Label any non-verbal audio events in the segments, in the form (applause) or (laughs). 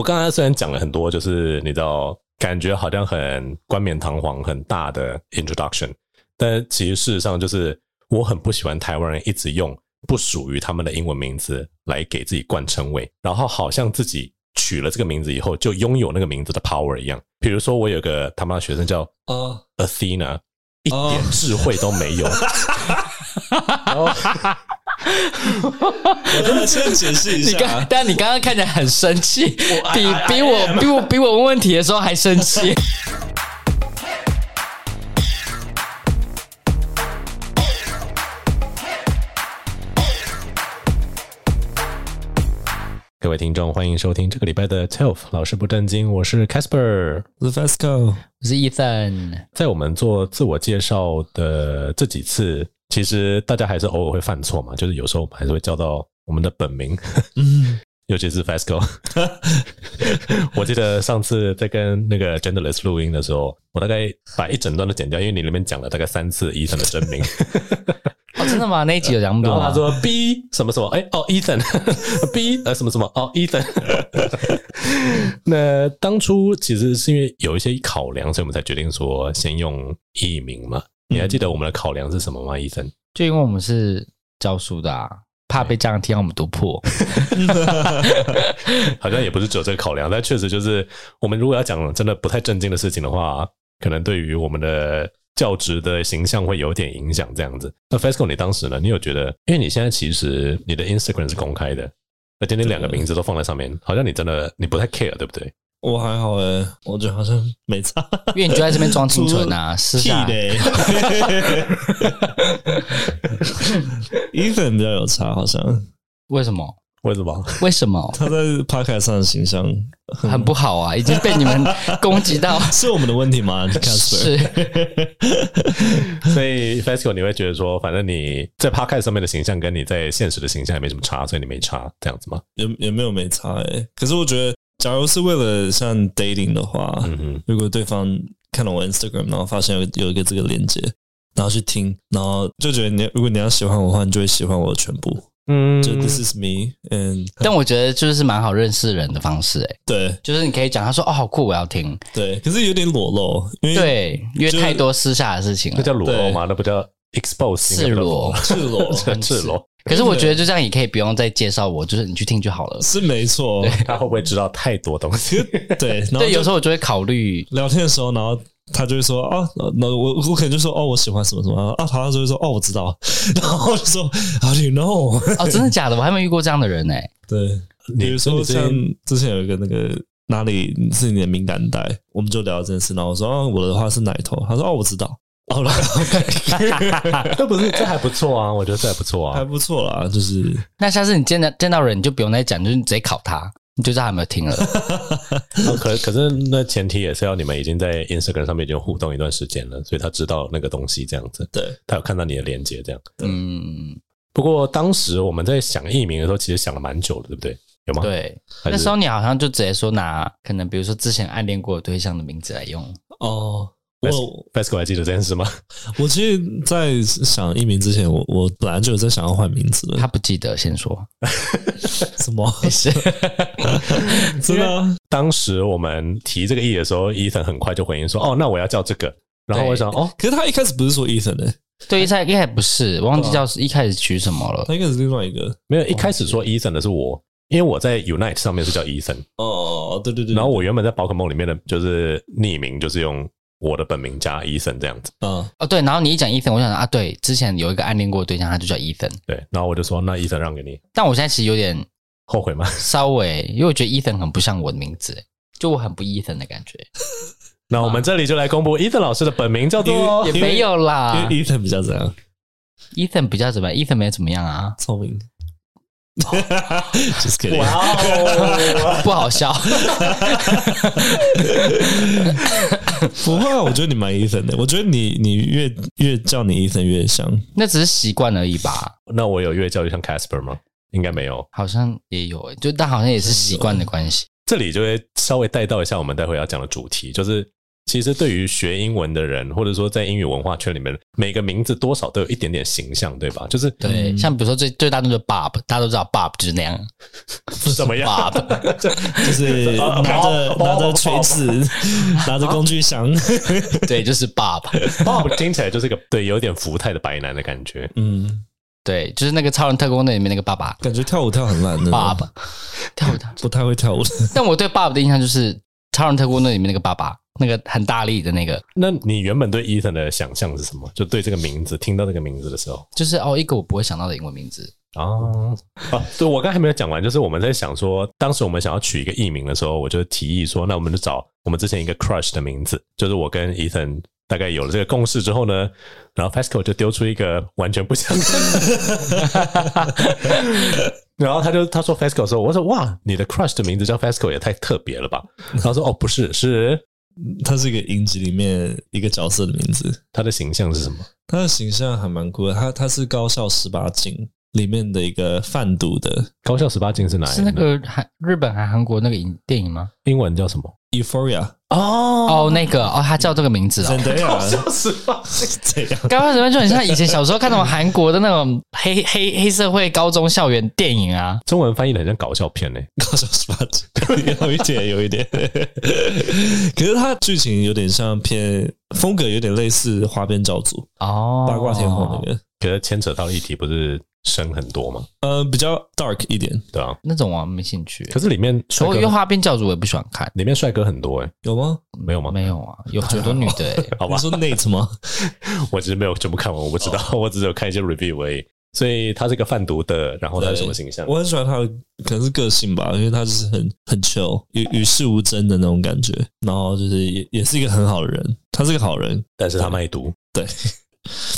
我刚才虽然讲了很多，就是你知道，感觉好像很冠冕堂皇、很大的 introduction，但其实事实上就是我很不喜欢台湾人一直用不属于他们的英文名字来给自己冠称谓，然后好像自己取了这个名字以后就拥有那个名字的 power 一样。比如说，我有个他妈的学生叫呃 Athena，一点智慧都没有。(laughs) (laughs) 然后我真的先解释一下，但你刚刚看起来很生气，比比我比我比我问问题的时候还生气。各位听众，欢迎收听这个礼拜的 TELF 老师不正经，我是 Casper，我是 Fasco，我是 Ethan。在我们做自我介绍的这几次。其实大家还是偶尔会犯错嘛，就是有时候我们还是会叫到我们的本名，嗯，(laughs) 尤其是 Fasco。(laughs) 我记得上次在跟那个 Genderless 录音的时候，我大概把一整段都剪掉，因为你里面讲了大概三次 Ethan 的真名。(laughs) 哦，真的吗？那一集有讲过吗？他说 B 什么什么，哎哦，Ethan，B 呃什么什么，哦，Ethan。那当初其实是因为有一些考量，所以我们才决定说先用艺名嘛。你还记得我们的考量是什么吗，医生？就因为我们是教书的，啊，怕被家长听到我们读破。(laughs) 好像也不是只有这个考量，但确实就是我们如果要讲真的不太正经的事情的话，可能对于我们的教职的形象会有点影响。这样子，那 FESCO 你当时呢？你有觉得？因为你现在其实你的 Instagram 是公开的，而且你两个名字都放在上面，好像你真的你不太 care，对不对？我还好诶，我觉得好像没差，因为你就在这边装清纯啊，(laughs) 是啊。Ethan 比较有差，好像。为什么？为什么？为什么？他在 Podcast 上的形象很，很不好啊，已经被你们攻击到。(laughs) 是我们的问题吗？是。(laughs) 所以 Fasco 你会觉得说，反正你在 Podcast 上面的形象跟你在现实的形象也没什么差，所以你没差这样子吗？也也没有没差诶，可是我觉得。假如是为了像 dating 的话，嗯，如果对方看了我 Instagram，然后发现有有一个这个链接，然后去听，然后就觉得你如果你要喜欢我的话，你就会喜欢我的全部。嗯，就 This is me，and (laughs) 但我觉得就是蛮好认识人的方式，哎，对，就是你可以讲，他说哦好酷，我要听，对，可是有点裸露，因为对，因为太多私下的事情了，那叫裸露吗？那不叫 expose，赤裸，赤裸，(laughs) 赤裸。可是我觉得就这样也可以不用再介绍我，就是你去听就好了。是没错，他会不会知道太多东西？(laughs) 对，对，有时候我就会考虑聊天的时候，然后他就会说啊，那我我可能就说哦，我喜欢什么什么啊，他就会说哦，我知道，(laughs) 然后就说 How do you know？哦，真的假的？我还没遇过这样的人呢。对，比如说像之前有一个那个哪里是你的敏感带，我们就聊这件事，然后我说哦，我的话是奶头，他说哦，我知道。好了，(laughs) 这不是这还不错啊，我觉得这还不错啊，还不错啦。就是那下次你见到见到人，你就不用再讲，就是你直接考他，你就知道他有没有听了。(laughs) 可可是那前提也是要你们已经在 Instagram 上面已经互动一段时间了，所以他知道那个东西这样子。对，他有看到你的连接这样。嗯，不过当时我们在想艺名的时候，其实想了蛮久的，对不对？有吗？对，那时候你好像就直接说拿可能比如说之前暗恋过的对象的名字来用哦。我 Fasco 还记得这件事吗？(laughs) 我其实，在想艺名之前，我我本来就有在想要换名字的。他不记得，先说 (laughs) 什么？(laughs) 是真的。当时我们提这个意的时候，Ethan 很快就回应说：“哦，那我要叫这个。”然后我想：“哦，可是他一开始不是说 Ethan 的，对，一开一开始不是，忘记叫一开始取什么了。他应该是另外一个，没有一开始说 Ethan 的是我，因为我在 Unite 上面是叫 Ethan。哦，对对对。然后我原本在宝可梦里面的就是匿名，就是用。我的本名加 Ethan 这样子，嗯，哦对，然后你一讲 Ethan，我想啊，对，之前有一个暗恋过的对象，他就叫 Ethan，对，然后我就说那 Ethan 让给你，但我现在其实有点后悔吗？稍微，因为我觉得 Ethan 很不像我的名字，就我很不 Ethan 的感觉。(laughs) 那我们这里就来公布 Ethan 老师的本名叫做，也没有啦，因为 Ethan 比较怎样？Ethan 比较怎么样？Ethan 没有怎么样啊，聪明。哇哦，不好笑。不会啊，我觉得你蛮 Ethan 的。我觉得你你越越叫你 Ethan 越像，那只是习惯而已吧。那我有越叫越像 Casper 吗？应该没有，好像也有诶，就但好像也是习惯的关系。这里就会稍微带到一下我们待会要讲的主题，就是。其实对于学英文的人，或者说在英语文化圈里面，每个名字多少都有一点点形象，对吧？就是对，像比如说最最大众的 Bob，大家都知道 Bob 就是那样，什么样？Bob (laughs) 就是拿着拿着锤子，(laughs) 拿着工具箱，(laughs) 对，就是 Bob。Bob 听起来就是个对有点福泰的白男的感觉，嗯。对，就是那个超人特工那里面那个爸爸，感觉跳舞跳很烂的。爸爸跳舞跳不太会跳舞。但我对爸爸的印象就是超人特工那里面那个爸爸，那个很大力的那个。那你原本对 Ethan 的想象是什么？就对这个名字，听到这个名字的时候，就是哦，一个我不会想到的英文名字哦。啊，对，我刚才还没有讲完，就是我们在想说，当时我们想要取一个艺名的时候，我就提议说，那我们就找我们之前一个 crush 的名字，就是我跟 Ethan。大概有了这个共识之后呢，然后 Fasco 就丢出一个完全不相干的，(laughs) 然后他就他说 Fasco 说，我说哇，你的 crush 的名字叫 Fasco 也太特别了吧？他说哦，不是，是他是一个影集里面一个角色的名字。他的形象是什么？他的形象还蛮酷的，他他是高校十八禁里面的一个贩毒的。高校十八禁是哪一？是那个韩日本还韩国那个影电影吗？英文叫什么？Euphoria。哦。哦，那个哦，他叫这个名字啊，(laughs) 搞笑是吧？这样，刚刚什么就很像以前小时候看那种韩国的那种黑 (laughs) 黑黑社会高中校园电影啊，中文翻译的很像搞笑片呢，搞笑是吧？有一点，有一点，(laughs) 可是它剧情有点像偏风格，有点类似《花边教主》哦，八卦天后那个，可是牵扯到议题不是。深很多吗？呃，比较 dark 一点，对啊，那种我没兴趣。可是里面，所以花边教主我也不喜欢看，里面帅哥很多哎，有吗？没有吗？没有啊，有很多 (laughs) 女的哎，(laughs) 好吧？你说 Nate 吗？(laughs) 我其实没有全部看完，我不知道，我只有看一些 review 而已。所以他是个贩毒的，然后他是什么形象？我很喜欢他的，可能是个性吧，因为他就是很很 chill，与与世无争的那种感觉。然后就是也也是一个很好的人，他是个好人，但是他卖毒。对，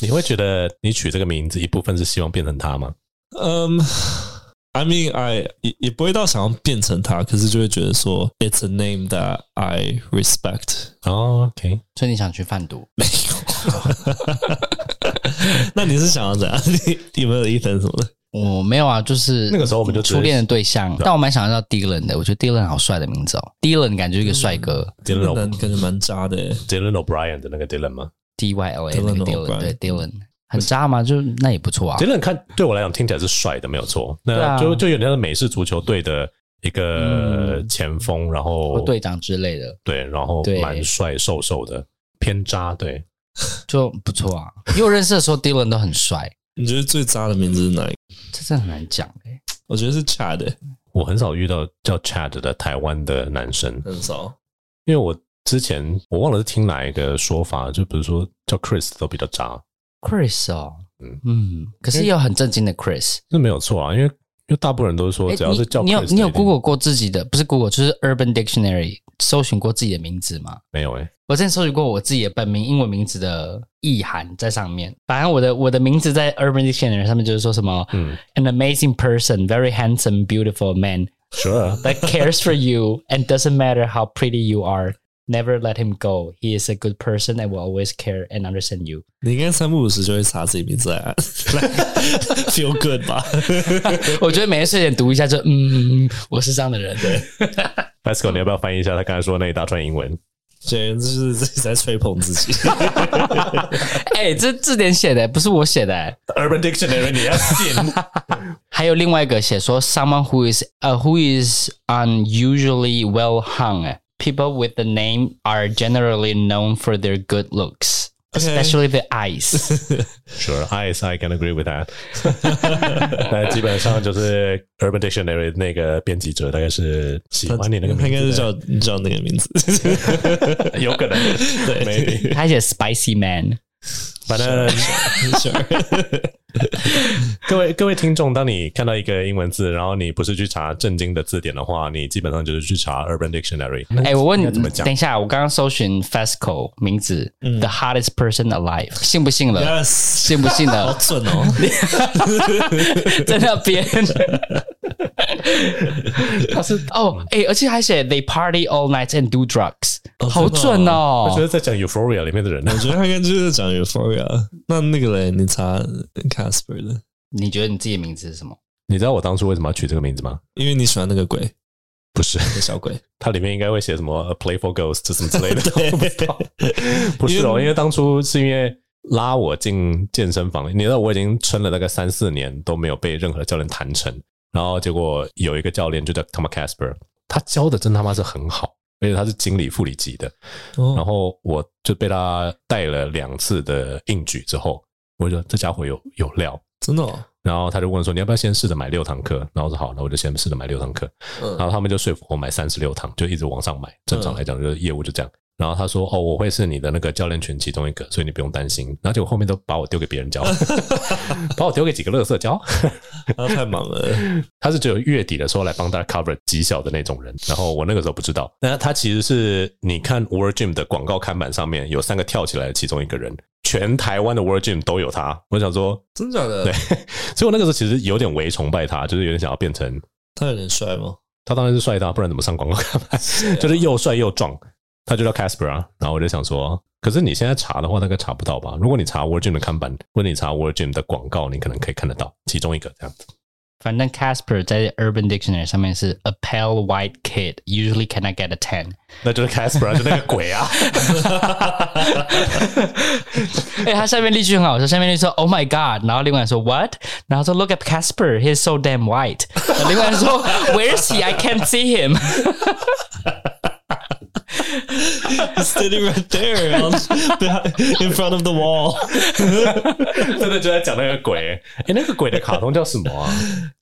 你会觉得你取这个名字一部分是希望变成他吗？嗯、um,，I mean I 也也不会到想要变成他，可是就会觉得说，It's a name that I respect。哦，OK，所以你想去贩毒？没有。(laughs) 那你是想要怎样？你有没有 Ethan 什么的？我没有啊，就是那个时候我们就初恋的对象，但我蛮想要叫 Dylan 的，我觉得 Dylan 好帅的名字哦，Dylan 感觉一个帅哥，Dylan 感觉蛮渣的，Dylan O'Brien 的那个 Dylan 吗？D Y L A 那个 Dylan，对 Dylan。很渣吗？就那也不错啊。Dylan 看对我来讲听起来是帅的，没有错。那就就有点像美式足球队的一个前锋，然后队长之类的。对，然后蛮帅，瘦瘦的，偏渣，对，就不错啊。因为我认识的时候，Dylan 都很帅。你觉得最渣的名字是哪一个？这真的很难讲哎。我觉得是 Chad。我很少遇到叫 Chad 的台湾的男生，很少。因为我之前我忘了是听哪一个说法，就比如说叫 Chris 都比较渣。Chris 哦，嗯嗯，可是也有很正经的 Chris，这没有错啊，因为因为大部分人都是说，只要是叫 Chris，你有你有 Google 过自己的，不是 Google 就是 Urban Dictionary 搜寻过自己的名字吗？没有诶、欸，我之前搜寻过我自己的本名英文名字的意涵在上面，反正我的我的名字在 Urban Dictionary 上面就是说什么，嗯，An amazing person, very handsome, beautiful man, sure that cares for you and doesn't matter how pretty you are. Never let him go. He is a good person and will always care and understand you. 你应该三不五时就会查自己名字来，feel (laughs) good 吧？我觉得每天睡前读一下就，就嗯，我是这样的人。对，(laughs) Pascal，你要不要翻译一下他刚才说的那一大串英文？简直是自己在吹捧自己。哎、欸，这字典写的不是我写的、欸。Urban (laughs) Dictionary，你要信。还有另外一个写说，someone who is 呃、uh, who is unusually well hung。 People with the name are generally known for their good looks, especially the eyes. (laughs) Sure, eyes, I can agree with that. (laughs) 那基本上就是 Urban Dictionary 那个编辑者大概是喜欢你那个名字，他应该是叫叫那个名字，有可能对，maybe 他写 Spicy (laughs) Man。 反正，各位各位听众，当你看到一个英文字，然后你不是去查正经的字典的话，你基本上就是去查 Urban Dictionary。哎、欸，我问你怎么讲？等一下，我刚刚搜寻 Fasco 名字、嗯、，The hottest person alive，信不信了？Yes，信不信了？好准哦，(laughs) 在那边。他是哦，哎、欸，而且还写 They party all night and do drugs，、哦、好准哦。我觉得在讲 Euphoria 里面的人，我觉得他应该就是在讲 Euphoria。那那个人，你查 Casper 的？你觉得你自己的名字是什么？你知道我当初为什么要取这个名字吗？因为你喜欢那个鬼。不是小鬼，(laughs) 它里面应该会写什么 “a playful ghost” 什么之类的，不知道。(laughs) 不是哦，因为当初是因为拉我进健身房，你知道我已经撑了大概三四年都没有被任何教练谈成，然后结果有一个教练就叫 Thomas Casper，他教的真他妈是很好，而且他是经理副理级的，然后我就被他带了两次的硬举之后，我就觉得这家伙有有料，真的哦。然后他就问说：“你要不要先试着买六堂课？”然后我说：“好，那我就先试着买六堂课。”然后他们就说服我买三十六堂，就一直往上买。正常来讲，就是业务就这样。然后他说：“哦，我会是你的那个教练群其中一个，所以你不用担心。”然后结果后面都把我丢给别人教，(laughs) 把我丢给几个乐色教。他 (laughs) 太忙了，他是只有月底的时候来帮大家 cover 绩效的那种人。然后我那个时候不知道，那他其实是你看 World Gym 的广告看板上面有三个跳起来的其中一个人。全台湾的 World Gym 都有他，我想说，真的假的？对，(laughs) 所以我那个时候其实有点微崇拜他，就是有点想要变成他。有点帅吗？他当然是帅的，不然怎么上广告看板？就是又帅又壮，他就叫 Casper 啊。然后我就想说，可是你现在查的话，大概查不到吧？如果你查 Virgin 的看板，或者你查 Virgin 的广告，你可能可以看得到其中一个这样子。反正 Casper 在 Urban Dictionary 上面是 a pale white kid usually cannot get a ten，那就是 Casper 就那个鬼啊！哎，他下面例句很好，说下面例句说 Oh my God，然后另外人说 What，然后说 Look at Casper，he's so damn white。另外人说 Where is he？I can't see him。Standing right there in front of the wall，真的就在讲那个鬼。哎，那个鬼的卡通叫什么啊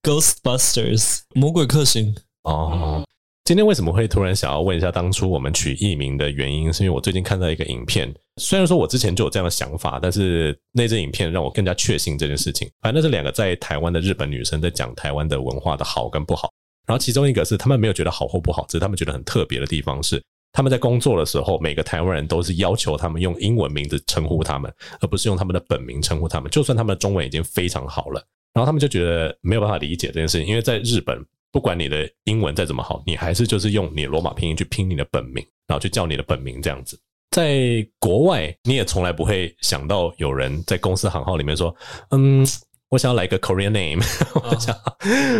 ？Ghostbusters，魔鬼克星。哦，今天为什么会突然想要问一下当初我们取艺名的原因？是因为我最近看到一个影片，虽然说我之前就有这样的想法，但是那支影片让我更加确信这件事情。反正那是两个在台湾的日本女生在讲台湾的文化的好跟不好，然后其中一个是他们没有觉得好或不好，只是他们觉得很特别的地方是。他们在工作的时候，每个台湾人都是要求他们用英文名字称呼他们，而不是用他们的本名称呼他们。就算他们的中文已经非常好了，然后他们就觉得没有办法理解这件事情，因为在日本，不管你的英文再怎么好，你还是就是用你罗马拼音去拼你的本名，然后去叫你的本名这样子。在国外，你也从来不会想到有人在公司行号里面说：“嗯，我想要来一个 Korean name，(laughs) 我想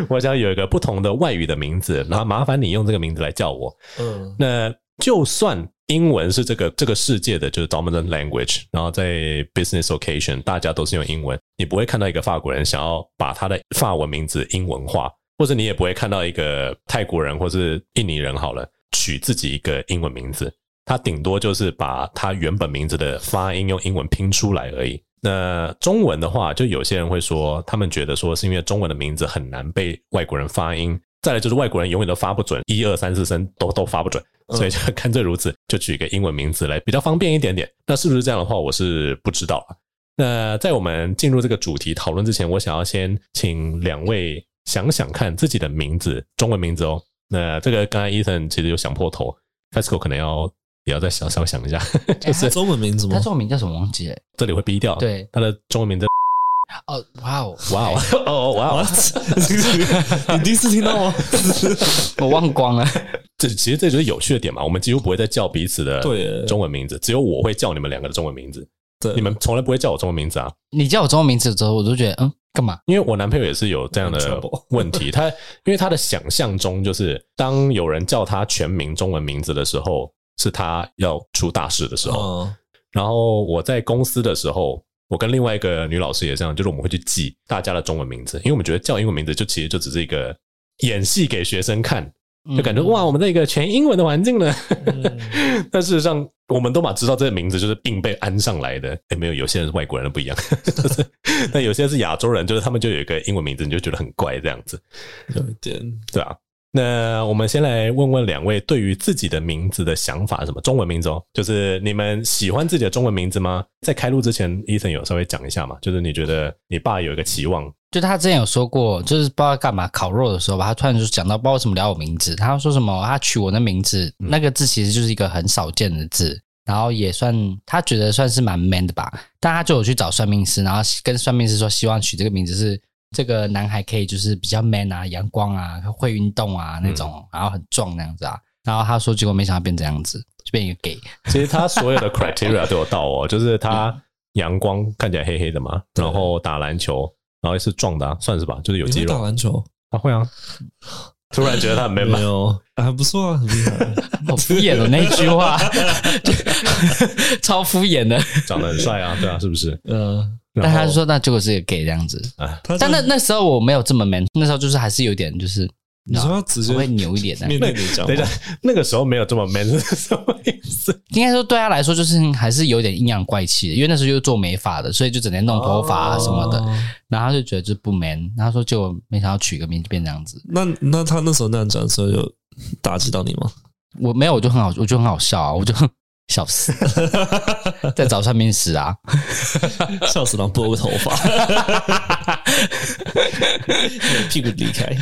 我想有一个不同的外语的名字，然后麻烦你用这个名字来叫我。”嗯，那。就算英文是这个这个世界的就是 dominant language，然后在 business occasion 大家都是用英文，你不会看到一个法国人想要把他的法文名字英文化，或者你也不会看到一个泰国人或是印尼人好了取自己一个英文名字，他顶多就是把他原本名字的发音用英文拼出来而已。那中文的话，就有些人会说，他们觉得说是因为中文的名字很难被外国人发音。再来就是外国人永远都发不准，一二三四声都都发不准，所以就 (laughs) 干脆如此，就取一个英文名字来比较方便一点点。那是不是这样的话，我是不知道。那在我们进入这个主题讨论之前，我想要先请两位想想看自己的名字，中文名字哦。那这个刚才 Ethan 其实有想破头，Fasco 可能要也要再想想想一下，(laughs) 就是中文名字吗？他中文名叫什么？忘记了，这里会逼掉。对，他的中文名字。哦，哇哦，哇哦，(laughs) 哦，哇哦！(laughs) 你第一次听到吗？(laughs) 我忘光了。这其实这就是有趣的点嘛。我们几乎不会再叫彼此的中文名字，只有我会叫你们两个的中文名字。对，你们从来不会叫我中文名字啊。你叫我中文名字之后，我就觉得嗯，干嘛？因为我男朋友也是有这样的问题。他因为他的想象中，就是当有人叫他全名中文名字的时候，是他要出大事的时候。然后我在公司的时候。我跟另外一个女老师也这样，就是我们会去记大家的中文名字，因为我们觉得叫英文名字就其实就只是一个演戏给学生看，就感觉哇，我们在一个全英文的环境呢。嗯、(laughs) 但事实上，我们都嘛知道这个名字就是硬被安上来的。诶没有，有些人是外国人的不一样，就是，但有些是亚洲人，就是他们就有一个英文名字，你就觉得很怪这样子，有点对啊。那我们先来问问两位对于自己的名字的想法，什么中文名字哦？就是你们喜欢自己的中文名字吗？在开录之前，Ethan 有稍微讲一下嘛，就是你觉得你爸有一个期望，就他之前有说过，就是不知道干嘛烤肉的时候吧，他突然就讲到不知道为什么聊我名字，他说什么他取我的名字，那个字其实就是一个很少见的字，然后也算他觉得算是蛮 man 的吧，但他就有去找算命师，然后跟算命师说希望取这个名字是。这个男孩可以就是比较 man 啊，阳光啊，会运动啊那种，嗯、然后很壮那样子啊。然后他说，结果没想到变这样子，就变一个 gay。其实他所有的 (laughs) criteria 都有到哦，就是他阳光看起来黑黑的嘛，然后打篮球，然后也是壮的，啊，算是吧，就是有肌肉。打篮球？他会啊。突然觉得他很 (laughs) man 没有，还不错啊，很厉害。(laughs) 好敷衍的那一句话，超敷衍的。长得很帅啊，对啊，是不是？嗯。但他说，那结果是个 gay 这样子。但那那时候我没有这么 man，那时候就是还是有点就是。你说他直接会扭一点的，面对你讲。等一下，那个时候没有这么 man 是什么意思？应该说对他来说，就是还是有点阴阳怪气的，因为那时候就是做美发的，所以就整天弄头发啊什么的。然后他就觉得这不 man，然后说就没想到取个名就变这样子。那那他那时候那样讲的时候，有打击到你吗？我没有，我就很好，我就很好笑啊，我就。笑死，(laughs) 在找上面死啊！(laughs) 笑死，然后拨个头发，屁股离开。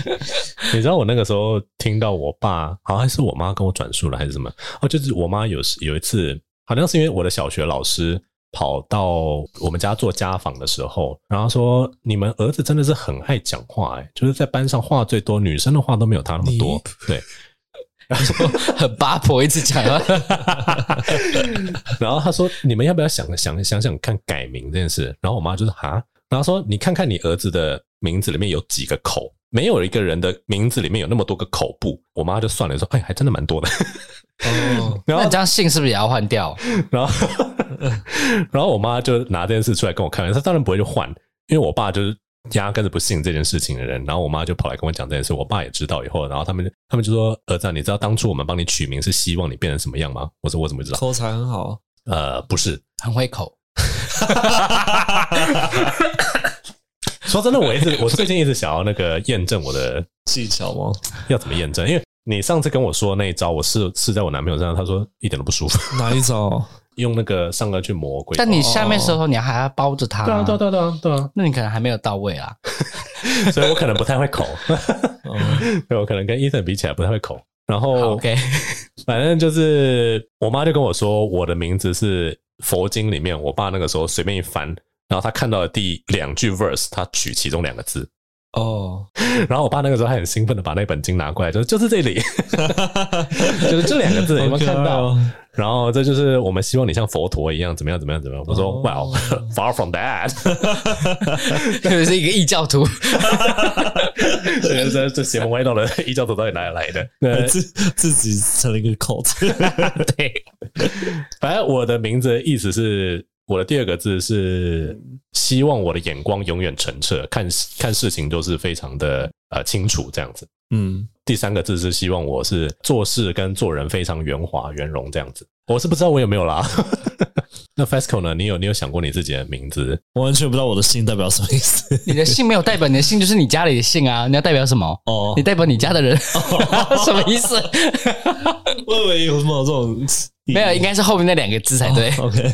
你知道我那个时候听到我爸，好像是我妈跟我转述了，还是什么？哦，就是我妈有有一次，好像是因为我的小学老师跑到我们家做家访的时候，然后说：“你们儿子真的是很爱讲话，哎，就是在班上话最多，女生的话都没有他那么多。”对。然后很八婆一直讲啊，(laughs) 然后他说：“你们要不要想想想想看改名这件事？”然后我妈就说：“哈。”然后说：“你看看你儿子的名字里面有几个口，没有一个人的名字里面有那么多个口部。”我妈就算了，说：“哎，还真的蛮多的。”哦，(laughs) 然后你这样姓是不是也要换掉？(laughs) 然后，然后我妈就拿这件事出来跟我看，她当然不会去换，因为我爸就是。压根子不信这件事情的人，然后我妈就跑来跟我讲这件事，我爸也知道以后，然后他们他们就说：“儿子，你知道当初我们帮你取名是希望你变成什么样吗？”我说：“我怎么知道？”口才很好，呃，不是很会口。(laughs) 说真的，我一直我最近一直想要那个验证我的技巧吗？要怎么验证？因为你上次跟我说那一招，我试试在我男朋友身上，他说一点都不舒服。哪一招？用那个上颚去磨龟，但你下面时候你还要包着它，对啊，对啊，对啊，对啊，对啊，那你可能还没有到位啊，(laughs) 所以我可能不太会口，(laughs) 对，我可能跟 Ethan 比起来不太会口。然后，OK，(laughs) 反正就是我妈就跟我说，我的名字是佛经里面，我爸那个时候随便一翻，然后他看到的第两句 verse，他取其中两个字。哦，(laughs) 然后我爸那个时候还很兴奋的把那本经拿过来，就是就是这里，(laughs) 就是这两个字，有没有看到？然后这就是我们希望你像佛陀一样，怎么样怎么样怎么样？我说、oh.，Well，far (laughs) from that，特别是一个异教徒，这这这邪门歪道的异教徒到底哪里来的？自自己成了一个 cult，对，反正我的名字的意思是。我的第二个字是希望我的眼光永远澄澈，看看事情都是非常的呃清楚这样子。嗯，第三个字是希望我是做事跟做人非常圆滑圆融这样子。我是不知道我有没有啦。(laughs) 那 FESCO 呢？你有你有想过你自己的名字？我完全不知道我的姓代表什么意思。你的姓没有代表你的姓，就是你家里的姓啊。你要代表什么？哦，你代表你家的人，(laughs) 什么意思？我以为有什么这种。没有，应该是后面那两个字才对。Oh, OK，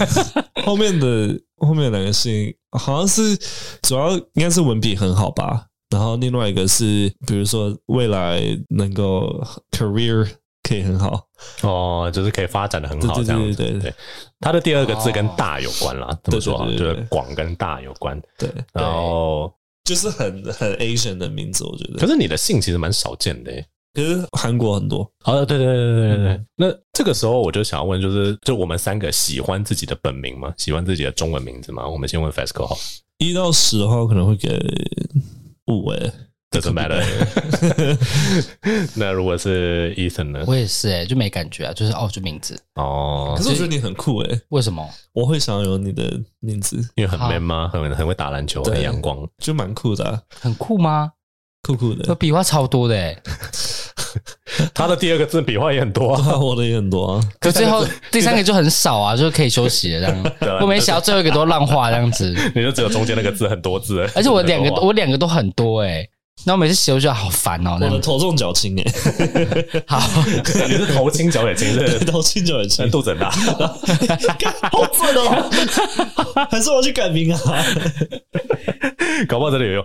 (laughs) 后面的后面两个姓好像是主要应该是文笔很好吧。然后另外一个是，比如说未来能够 career 可以很好哦，就是可以发展的很好这样子。对对对，他的第二个字跟大有关啦，怎么说？就是广跟大有关。对，然后就是很很 Asian 的名字，我觉得。可是你的姓其实蛮少见的。其实韩国很多，好的，对对对对对对。那这个时候我就想要问，就是就我们三个喜欢自己的本名吗？喜欢自己的中文名字吗？我们先问 Fasco 好，一到十的话，可能会给五诶，Doesn't matter。(laughs) 那如果是 Ethan 呢？我也是诶，就没感觉啊，就是哦，就名字哦。可是我觉得你很酷诶，为什么？我会想要有你的名字，因为很 man 吗？很很会打篮球，很阳光，就蛮酷的啊。很酷吗？酷酷的，笔画超多的诶。(laughs) 他的第二个字笔画也很多啊，(laughs) 我的也很多啊。可最后第三个就很少啊，就可以休息了这样。我没想到最后一个都乱画这样子，(laughs) 你就只有中间那个字很多字。而且我两个我两个都很多哎，那我每次写我觉得好烦哦。我的头重脚轻哎，好，你是头轻脚也轻，是头轻脚也轻，肚子很大，好准哦。还是我去改名啊？搞不好真的有用。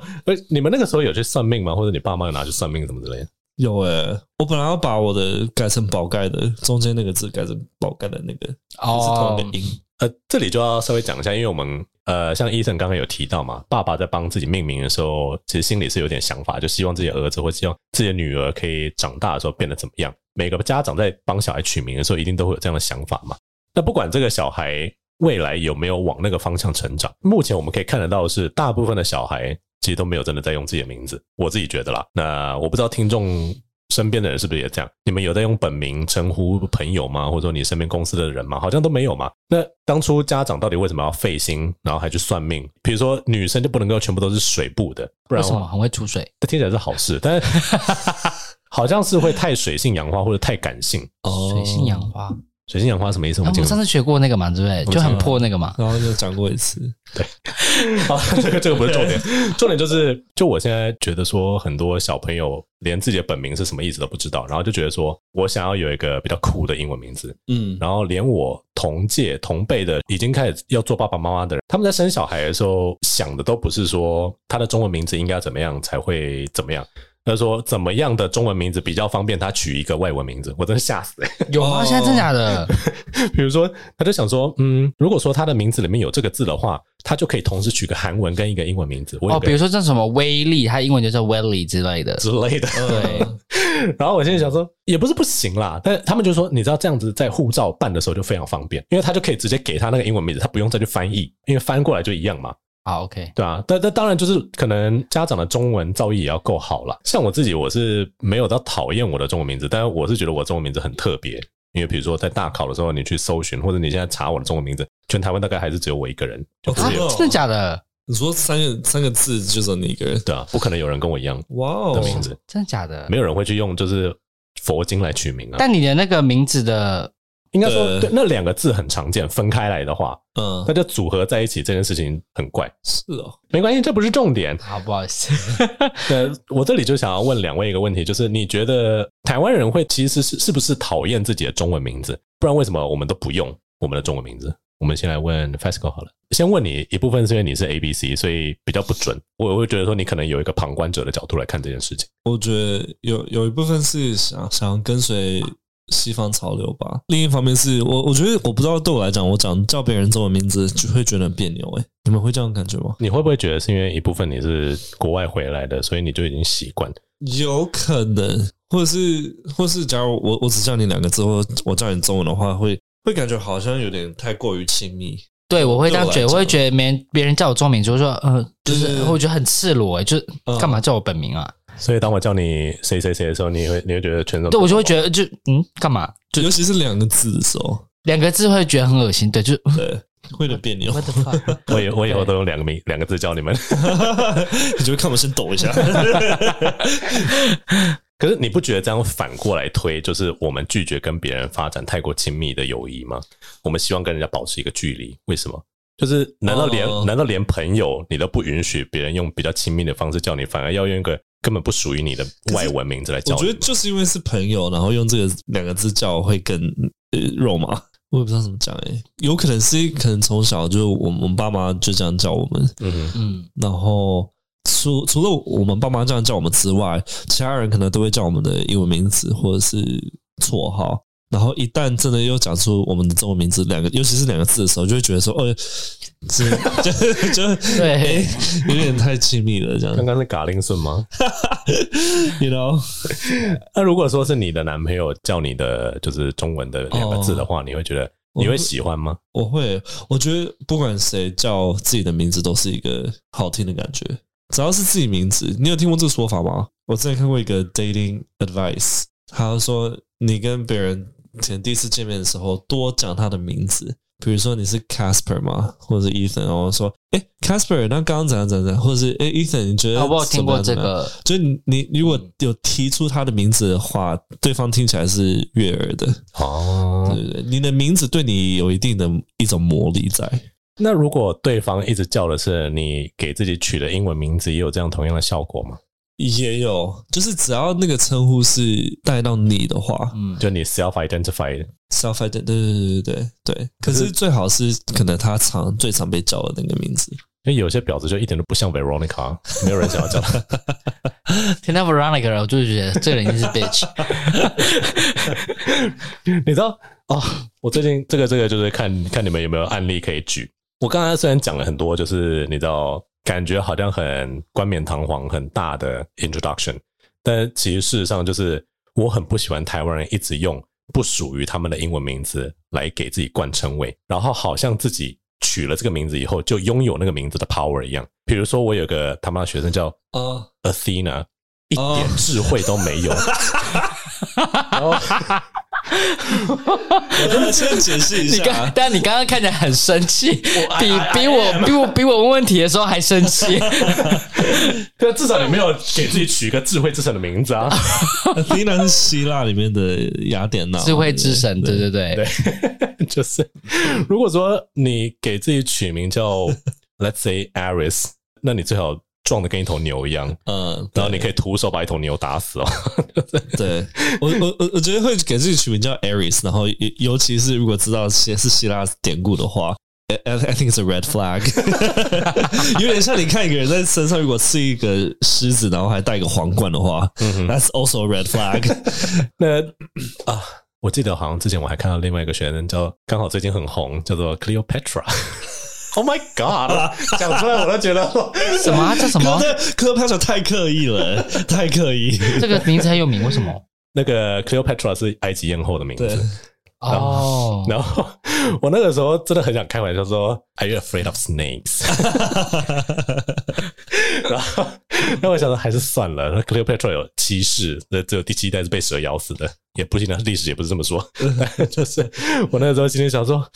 你们那个时候有去算命吗？或者你爸妈有拿去算命什么之类的？有诶、欸，我本来要把我的改成宝盖的，中间那个字改成宝盖的那个，哦，是同一个音。呃，这里就要稍微讲一下，因为我们呃，像 Ethan 刚刚有提到嘛，爸爸在帮自己命名的时候，其实心里是有点想法，就希望自己的儿子或希望自己的女儿可以长大的时候变得怎么样。每个家长在帮小孩取名的时候，一定都会有这样的想法嘛。那不管这个小孩未来有没有往那个方向成长，目前我们可以看得到的是，大部分的小孩。其实都没有真的在用自己的名字。我自己觉得啦，那我不知道听众身边的人是不是也这样？你们有在用本名称呼朋友吗？或者说你身边公司的人吗？好像都没有嘛。那当初家长到底为什么要费心，然后还去算命？比如说女生就不能够全部都是水部的，不然为什么很会出水？这听起来是好事，但是 (laughs) 好像是会太水性杨花或者太感性。哦，水性杨花。水性杨花什么意思？我们上次学过那个嘛，对不对？就很破那个嘛，然后就讲过一次。(laughs) 对，好，这个这个不是重点，重点就是，就我现在觉得说，很多小朋友连自己的本名是什么意思都不知道，然后就觉得说我想要有一个比较酷的英文名字，嗯，然后连我同届同辈的已经开始要做爸爸妈妈的人，他们在生小孩的时候想的都不是说他的中文名字应该怎么样才会怎么样。他说：“怎么样的中文名字比较方便他取一个外文名字？”我真的吓死了！有吗？现在真假的？(laughs) 比如说，他就想说，嗯，如果说他的名字里面有这个字的话，他就可以同时取个韩文跟一个英文名字。哦，比如说像什么威力，他英文就叫 Welly 之类的之类的。对。(laughs) 然后我现在想说，也不是不行啦，但他们就说，你知道这样子在护照办的时候就非常方便，因为他就可以直接给他那个英文名字，他不用再去翻译，因为翻过来就一样嘛。好，OK，对啊，但但当然就是可能家长的中文造诣也要够好了。像我自己，我是没有到讨厌我的中文名字，但是我是觉得我中文名字很特别。因为比如说在大考的时候，你去搜寻，或者你现在查我的中文名字，全台湾大概还是只有我一个人。就啊，真的假的？你说三个三个字就只有你一个人？对啊，不可能有人跟我一样哇哦的名字。真的假的？没有人会去用就是佛经来取名啊。但你的那个名字的。应该说，对，那两个字很常见，分开来的话，嗯，那就组合在一起这件事情很怪。是哦，没关系，这不是重点。好，不好意思。(laughs) 对，我这里就想要问两位一个问题，就是你觉得台湾人会其实是是不是讨厌自己的中文名字？不然为什么我们都不用我们的中文名字？我们先来问 Fesco 好了。先问你一部分是因为你是 ABC，所以比较不准。我会觉得说你可能有一个旁观者的角度来看这件事情。我觉得有有一部分是想想要跟随。西方潮流吧。另一方面是我，我觉得我不知道，对我来讲，我讲叫别人中文名字就会觉得很别扭。哎，你们会这样感觉吗？你会不会觉得是因为一部分你是国外回来的，所以你就已经习惯？有可能，或者是，或是，假如我我只叫你两个字，或我叫你中文的话，会会感觉好像有点太过于亲密。对，我会这样觉得，我会觉得别人别人叫我中文名，就是说，呃，就是我觉得很赤裸，哎，就干嘛叫我本名啊？所以当我叫你谁谁谁的时候，你会你会觉得全都对，我就会觉得就嗯干嘛？就尤其是两个字的时候，两个字会觉得很恶心。对，就对，会有点别扭。(laughs) 我以我以后都用两个名两个字叫你们，(laughs) 你就会看我先抖一下。(laughs) 可是你不觉得这样反过来推，就是我们拒绝跟别人发展太过亲密的友谊吗？我们希望跟人家保持一个距离，为什么？就是难道连、oh. 难道连朋友你都不允许别人用比较亲密的方式叫你，反而要用一个？根本不属于你的外文名字来叫。我觉得就是因为是朋友，然后用这个两个字叫会更呃肉麻。(laughs) 我也不知道怎么讲哎、欸，有可能是可能从小就我们我们爸妈就这样叫我们，嗯嗯，然后除除了我们爸妈这样叫我们之外，其他人可能都会叫我们的英文名字或者是绰号。然后一旦真的又讲出我们的中文名字两个，尤其是两个字的时候，就会觉得说，哦，这 (laughs) 就就对，有点太亲密了。这样，刚刚是嘎铃顺吗？(laughs) You know？那如果说是你的男朋友叫你的就是中文的两个字的话，oh, 你会觉得你会喜欢吗？我会，我觉得不管谁叫自己的名字都是一个好听的感觉，只要是自己名字。你有听过这个说法吗？我之前看过一个 dating advice，他说你跟别人。前第一次见面的时候，多讲他的名字，比如说你是 Casper 吗？或者是 Ethan，然后说，哎，Casper，那刚刚怎样怎样怎样，或者是哎，Ethan，你觉得？我有听过这个，就你你如果有提出他的名字的话，对方听起来是悦耳的哦。对对对，你的名字对你有一定的一种魔力在。那如果对方一直叫的是你给自己取的英文名字，也有这样同样的效果吗？也有，就是只要那个称呼是带到你的话，嗯，就你 self identified，self identified，对对对对对对。可是最好是可能他常最常被叫的那个名字，因为有些婊子就一点都不像 Veronica，没有人想要叫他。(laughs) 听到 Veronica，我就觉得这个人一定是 bitch。(laughs) 你知道哦？我最近这个这个就是看看你们有没有案例可以举。我刚才虽然讲了很多，就是你知道。感觉好像很冠冕堂皇、很大的 introduction，但其实事实上就是我很不喜欢台湾人一直用不属于他们的英文名字来给自己冠称谓，然后好像自己取了这个名字以后，就拥有那个名字的 power 一样。比如说，我有个他妈的学生叫呃 Athena，一点智慧都没有。(laughs) 我跟你先解释一下，你刚，但你刚刚看起来很生气，比比我比我比我问问题的时候还生气。可至少你没有给自己取一个智慧之神的名字啊。Athena 是希腊里面的雅典娜，智慧之神。对对对对，(laughs) 就是如果说你给自己取名叫 Let's say Ares，那你最好。壮的跟一头牛一样，嗯，然后你可以徒手把一头牛打死哦。(laughs) 对，我我我我觉得会给自己取名叫 Aries，然后尤其是如果知道是是希腊典故的话，I I think it's a red flag，(laughs) 有点像你看一个人在身上如果是一个狮子，然后还戴一个皇冠的话，嗯哼，That's also a red flag。(laughs) 那啊，我记得好像之前我还看到另外一个学生叫，刚好最近很红，叫做 Cleopatra。Oh my god！(laughs) 讲出来我都觉得 (laughs) 什么 (laughs) 叫什么？科拍的太刻意了，太刻意。这个名字很有名，为什么？那个 Cleopatra 是埃及艳后的名字。哦。然后我那个时候真的很想开玩笑说：“Are you afraid of snakes？” 然后，那我想说还是算了。Cleopatra 有七世，那只有第七代是被蛇咬死的，也不行的，历史也不是这么说。就是我那个时候心里想说，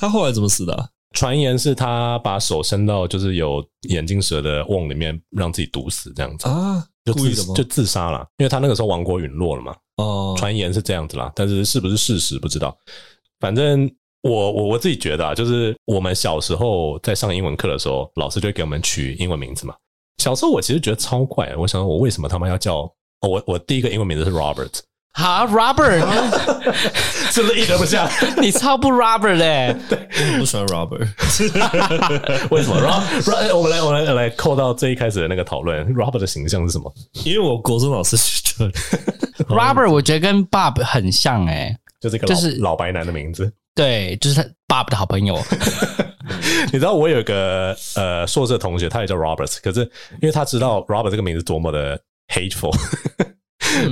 他后来怎么死的啊？传言是他把手伸到就是有眼镜蛇的瓮里面，让自己毒死这样子啊，就自就自杀了，因为他那个时候王国陨落了嘛。哦，传言是这样子啦，但是是不是事实不知道。反正我我我自己觉得啊，就是我们小时候在上英文课的时候，老师就会给我们取英文名字嘛。小时候我其实觉得超怪，我想说我为什么他妈要叫我我第一个英文名字是 Robert。好，Robert，是不是一点不像？(laughs) 你超不 Robert 嘞！对，我不喜欢 Robert。(laughs) 为什么？Robert，我们来，我们来来扣到最一开始的那个讨论。Robert 的形象是什么？因为我国中老师取的 (laughs) Robert，我觉得跟 Bob 很像哎，就这个就是老白男的名字。对，就是他 Bob 的好朋友。你知道我有一个呃硕士的同学，他也叫 Robert，可是因为他知道 Robert 这个名字多么的 hateful。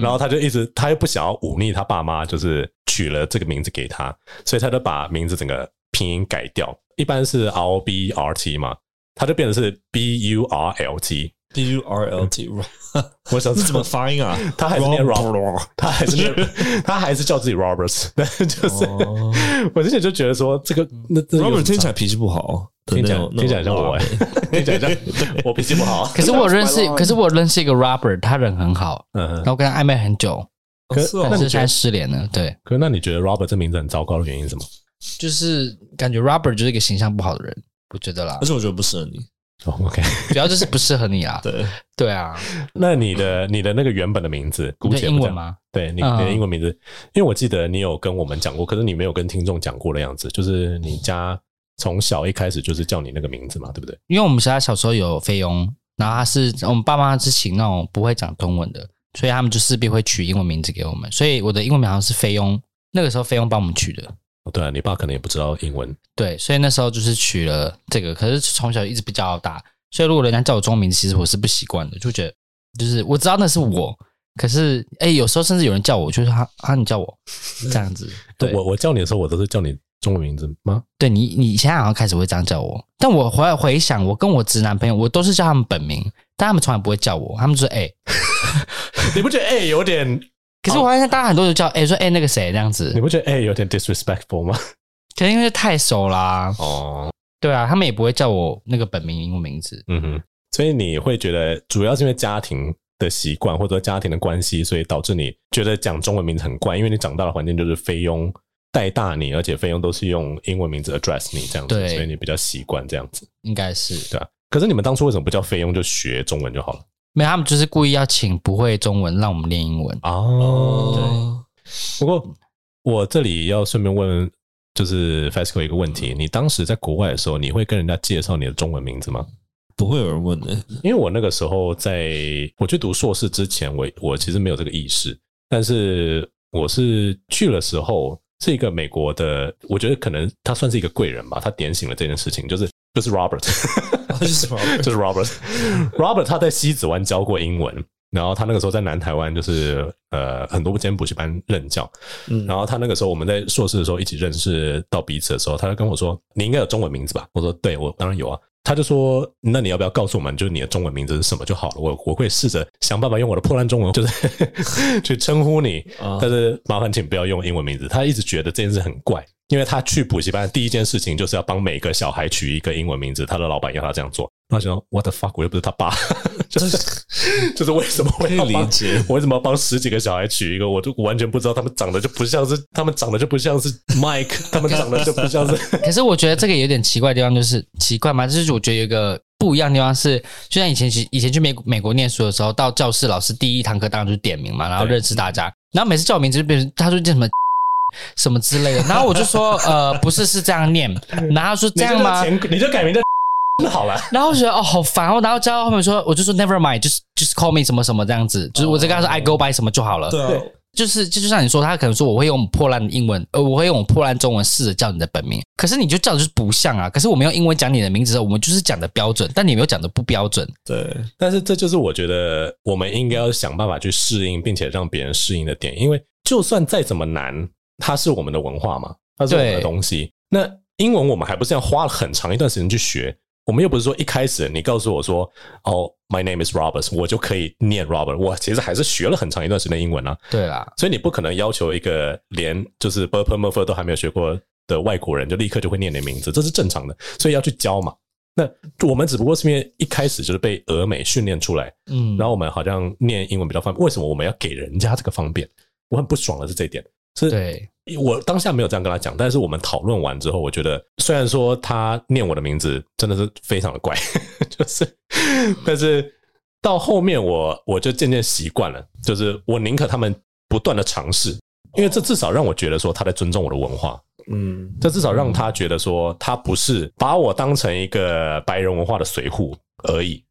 然后他就一直，他又不想要忤逆他爸妈，就是取了这个名字给他，所以他就把名字整个拼音改掉，一般是 R B R T 嘛，他就变成是 B U R L T，B U R L T。我想是怎么发音啊？他还是念 Robert，他还是念，(laughs) 他还是叫自己 Roberts，但就是 (laughs) 我之前就觉得说这个那 Robert 听起来脾气不好。听起来听起来像我哎，听起来像 (laughs) 我脾气不好。可是我认识，可是我认识一个 Robert，他人很好，嗯，然后跟他暧昧很久，可是但是现在失联了。对，可是那你觉得 Robert 这名字很糟糕的原因是什么？就是感觉 Robert 就是一个形象不好的人，我觉得啦。而且我觉得不适合你。OK，(laughs) 主要就是不适合你啊。(laughs) 对对啊。那你的你的那个原本的名字，姑且英文吗？对，你的英文名字，因为我记得你有跟我们讲过，可是你没有跟听众讲过的样子，就是你家。从小一开始就是叫你那个名字嘛，对不对？因为我们家小时候有菲佣，然后他是我们爸妈是请那种不会讲中文的，所以他们就势必会取英文名字给我们。所以我的英文名好像是菲佣，那个时候菲佣帮我们取的。哦，对啊，你爸可能也不知道英文。对，所以那时候就是取了这个。可是从小一直比较大，所以如果人家叫我中文名字，其实我是不习惯的，就觉得就是我知道那是我，可是哎，有时候甚至有人叫我，就是他啊，你叫我这样子。(laughs) 对，我我叫你的时候，我都是叫你。中文名字吗？对你，你现在好像开始会这样叫我，但我回来回想，我跟我直男朋友，我都是叫他们本名，但他们从来不会叫我，他们说哎，欸、(laughs) 你不觉得哎、欸、有点？可是我发现大家很多人叫哎、欸，说哎、欸、那个谁这样子，你不觉得哎、欸、有点 disrespectful 吗？可能因为太熟啦、啊。哦，对啊，他们也不会叫我那个本名英文名字。嗯哼，所以你会觉得主要是因为家庭的习惯或者家庭的关系，所以导致你觉得讲中文名字很怪，因为你长大的环境就是菲佣。带大你，而且费用都是用英文名字 address 你这样子，所以你比较习惯这样子，应该是对啊。可是你们当初为什么不叫费用，就学中文就好了？没有，他们就是故意要请不会中文，让我们练英文哦。对。不过我这里要顺便问，就是 Fasco 一个问题：你当时在国外的时候，你会跟人家介绍你的中文名字吗？不会有人问的，因为我那个时候在我去读硕士之前，我我其实没有这个意识，但是我是去了时候。是一个美国的，我觉得可能他算是一个贵人吧。他点醒了这件事情，就是就是 Robert，就是 Robert，就是 Robert。(laughs) 他在西子湾教过英文，然后他那个时候在南台湾，就是呃很多间补习班任教。嗯，然后他那个时候我们在硕士的时候一起认识到彼此的时候，他就跟我说：“你应该有中文名字吧？”我说：“对，我当然有啊。”他就说：“那你要不要告诉我们，就是你的中文名字是什么就好了？我我会试着想办法用我的破烂中文，就是 (laughs) 去称呼你。但是麻烦请不要用英文名字。”他一直觉得这件事很怪，因为他去补习班第一件事情就是要帮每个小孩取一个英文名字。他的老板要他这样做，他说：“What the fuck？我又不是他爸，就是 (laughs) 就是为什么会理解？我为什么要帮十几个小孩取一个？我就完全不知道，他们长得就不像是，他们长得就不像是 Mike，他们长得就不像是。(laughs) 可是我觉得这个有点奇怪的地方，就是奇怪嘛，就是我觉得有一个不一样的地方是，就像以前去以前去美美国念书的时候，到教室老师第一堂课当然就是点名嘛，然后认识大家，然后每次叫我名字就变成他说叫什么。(laughs) 什么之类的，然后我就说，呃，不是，是这样念。然后他说这样吗？你就，你就改名的好了。然后我觉得哦，好烦哦。然后叫到后面说，我就说 Never mind，就是 just call me 什么什么这样子，就是我只跟他说 I go by 什么就好了。对，就是就就像你说，他可能说我会用破烂的英文，呃，我会用破烂中文试着叫你的本名，可是你就叫的就是不像啊。可是我们用英文讲你的名字的时候，我们就是讲的标准，但你没有讲的不标准。对，但是这就是我觉得我们应该要想办法去适应，并且让别人适应的点，因为就算再怎么难。它是我们的文化嘛？它是我们的东西。那英文我们还不是要花了很长一段时间去学？我们又不是说一开始你告诉我说哦、，My name is Roberts，我就可以念 Robert。我其实还是学了很长一段时间英文啊。对啦，所以你不可能要求一个连就是 b u r p e r m u r f e r 都还没有学过的外国人就立刻就会念你的名字，这是正常的。所以要去教嘛。那我们只不过是因为一开始就是被俄美训练出来，嗯，然后我们好像念英文比较方便。为什么我们要给人家这个方便？我很不爽的是这一点，是我当下没有这样跟他讲，但是我们讨论完之后，我觉得虽然说他念我的名字真的是非常的怪，(laughs) 就是，但是到后面我我就渐渐习惯了，就是我宁可他们不断的尝试，因为这至少让我觉得说他在尊重我的文化，嗯，这至少让他觉得说他不是把我当成一个白人文化的随扈而已。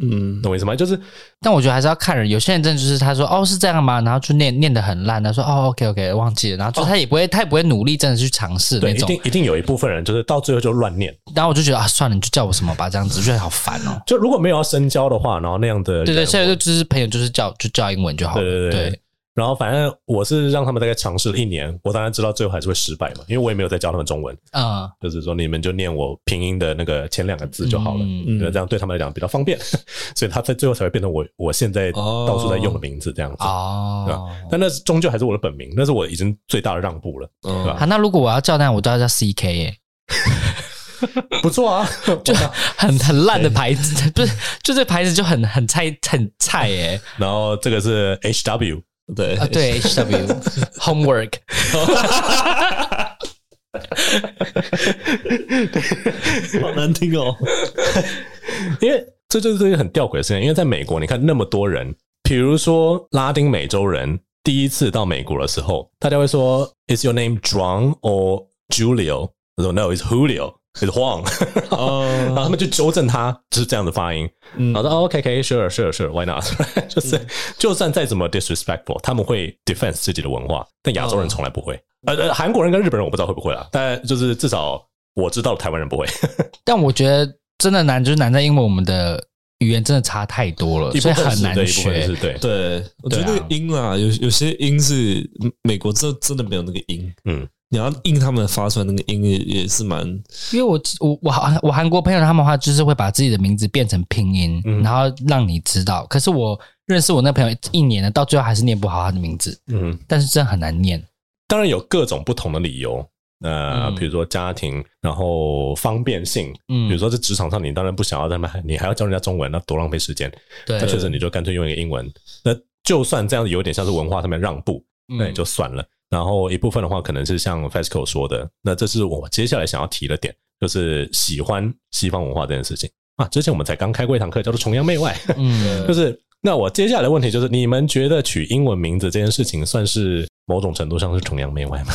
嗯，懂我意思吗？就是，但我觉得还是要看人。有些人真的就是他说哦是这样吗？然后就念念的很烂。他说哦 OK OK 忘记了。然后就他也不会，哦、他也不会努力真的去尝试那种。对，一定一定有一部分人就是到最后就乱念。然后我就觉得啊算了，你就叫我什么吧，这样子，就觉得好烦哦。就如果没有要深交的话，然后那样的，对对，现在就就是朋友，就是叫就叫英文就好了。对对对。对然后反正我是让他们大概尝试了一年，我当然知道最后还是会失败嘛，因为我也没有再教他们中文啊，就是说你们就念我拼音的那个前两个字就好了，嗯，这样对他们来讲比较方便，(laughs) 所以他在最后才会变成我我现在到处在用的名字这样子啊，对吧？但那终究还是我的本名，那是我已经最大的让步了，对吧？好，那如果我要叫那我都要叫 CK (laughs) 耶，不错啊，(laughs) 就很很烂的牌子，不是，就这牌子就很很菜很菜耶，然后这个是 HW。对啊，对，H W (laughs) homework，好难听哦。(laughs) 因为这就是一个很吊诡的事情。因为在美国，你看那么多人，比如说拉丁美洲人第一次到美国的时候，大家会说，Is your name John or Julio？他说，No，it's Julio。是慌，(laughs) 然后他们就纠正他，就是这样的发音。然后说：“OK，OK，Sure，Sure，Sure，Why not？” (laughs) 就是就算再怎么 disrespectful，他们会 defend 自己的文化，但亚洲人从来不会。呃呃，韩国人跟日本人我不知道会不会啊，但就是至少我知道台湾人不会。(laughs) 但我觉得真的难，就是难在因为我们的语言真的差太多了，所以很难学。对对，我觉得那个音啊，有有些音是美国真真的没有那个音，嗯。你要印他们发出来那个音也也是蛮，因为我我我我韩国朋友他们的话就是会把自己的名字变成拼音，嗯、然后让你知道。可是我认识我那朋友一年了，到最后还是念不好他的名字。嗯，但是真的很难念。当然有各种不同的理由，呃，比如说家庭，然后方便性，嗯，比如说在职场上，你当然不想要他们，你还要教人家中文，那多浪费时间。对，那确实你就干脆用一个英文。那就算这样子有点像是文化上面让步，那也就算了。然后一部分的话，可能是像 Fesco 说的，那这是我接下来想要提的点，就是喜欢西方文化这件事情啊。之前我们才刚开过一堂课，叫做崇洋媚外，嗯，(laughs) 就是那我接下来的问题就是，你们觉得取英文名字这件事情，算是某种程度上是崇洋媚外吗？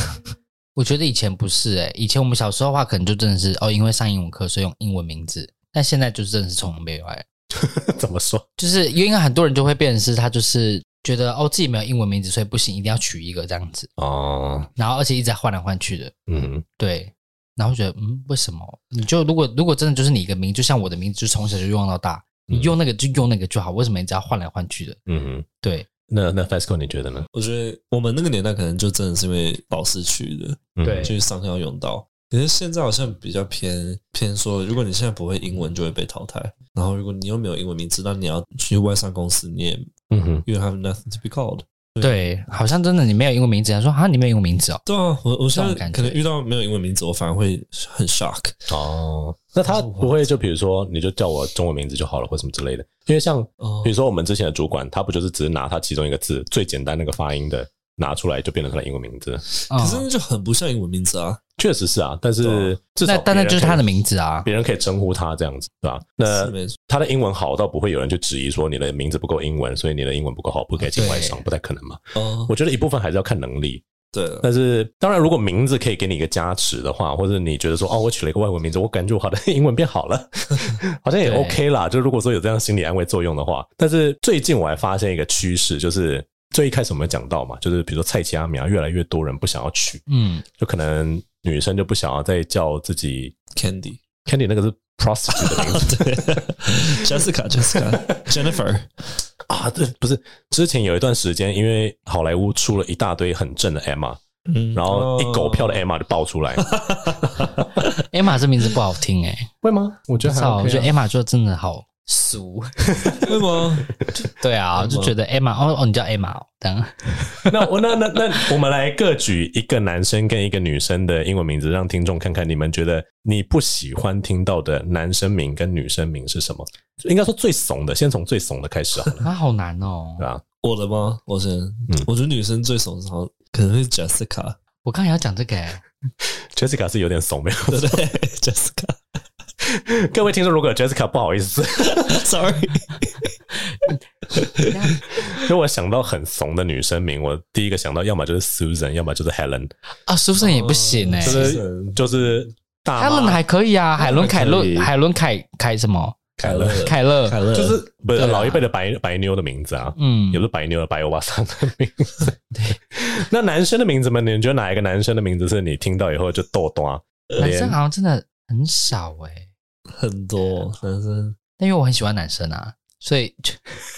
我觉得以前不是诶、欸，以前我们小时候的话，可能就真的是哦，因为上英文课所以用英文名字，但现在就是真的是崇洋媚外。(laughs) 怎么说？就是因为很多人就会变成是他就是。觉得哦，自己没有英文名字，所以不行，一定要取一个这样子哦。然后而且一直在换来换去的，嗯，对。然后觉得嗯，为什么？你就如果如果真的就是你一个名，就像我的名字，就从小就用到大，你用那个就用那个就好，为什么你只要换来换去的？嗯哼，对。那那 FESCO 你觉得呢？我觉得我们那个年代可能就真的是因为老师去的，对，就是上课要用到。可是现在好像比较偏偏说，如果你现在不会英文，就会被淘汰。然后如果你又没有英文名字，那你要去外商公司，你也嗯哼，you have nothing to be called。对，好像真的你没有英文名字，他说啊，你没有英文名字哦。对啊，我我现在可能遇到没有英文名字，我反而会很 shock。哦，那他不会就比如说，你就叫我中文名字就好了，或什么之类的。因为像比如说我们之前的主管，他不就是只是拿他其中一个字最简单那个发音的拿出来，就变成他的英文名字。可是那就很不像英文名字啊。确实是啊，但是至少但那就是他的名字啊，别人可以称呼他这样子，对吧？那他的英文好到不会有人去质疑说你的名字不够英文，所以你的英文不够好，不可以进外商，不太可能嘛。哦，我觉得一部分还是要看能力。对，但是当然，如果名字可以给你一个加持的话，或者你觉得说哦，我取了一个外文名字，我感觉我的英文变好了，(laughs) 好像也 OK 啦。就如果说有这样心理安慰作用的话，但是最近我还发现一个趋势，就是最一开始我们讲到嘛，就是比如说菜奇阿米啊，越来越多人不想要取，嗯，就可能。女生就不想要再叫自己 Candy，Candy 那个是 prostitute 的名字，(laughs) 对，Jessica，Jessica，Jennifer (laughs) 啊，对不是之前有一段时间，因为好莱坞出了一大堆很正的 Emma，嗯，然后一狗票的 Emma 就爆出来，(laughs) Emma 这名字不好听诶、欸，会吗？我觉得还、OK 啊、我觉得 Emma 就真的好。俗，(laughs) 会吗？(laughs) 对啊，就觉得 Emma 哦哦，你叫 Emma 等。(laughs) 那我那那那我们来各举一个男生跟一个女生的英文名字，让听众看看你们觉得你不喜欢听到的男生名跟女生名是什么？应该说最怂的，先从最怂的开始好了。啊，好难哦。对啊，我的吗？我是，嗯，我觉得女生最怂的好可能是 Jessica。我刚才要讲这个欸，Jessica 是有点怂，没有对对，Jessica。(laughs) 各位听众，如果有 Jessica，不好意思，(laughs) Sorry。(laughs) 因为我想到很怂的女生名，我第一个想到要么就是 Susan，要么就是 Helen。啊，Susan 也不行哎、欸，就是就是大 Helen 还可以啊，海伦凯勒，海伦凯凯什么？凯勒，凯勒，凯勒，就是不是老一辈的白白妞的名字啊？嗯，也不是白妞的白欧巴桑的名字。对，那男生的名字嘛，你觉得哪一个男生的名字是你听到以后就逗逗？男生好像真的很少哎、欸。很多男生，但因为我很喜欢男生啊，所以就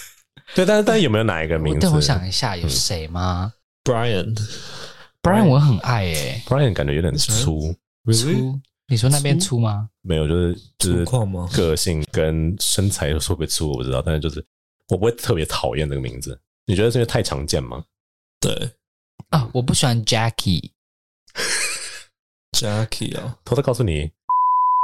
(laughs) 对。但是，但是有没有哪一个名字？但我想一下，有谁吗？Brian，Brian，我很爱诶。Brian 感觉有点粗，粗。你说那边粗吗？没有，就是就是个性跟身材会不会粗，我不知道。但是就是我不会特别讨厌这个名字。你觉得是因为太常见吗？对啊，我不喜欢 Jackie。(laughs) Jackie 哦，偷偷告诉你。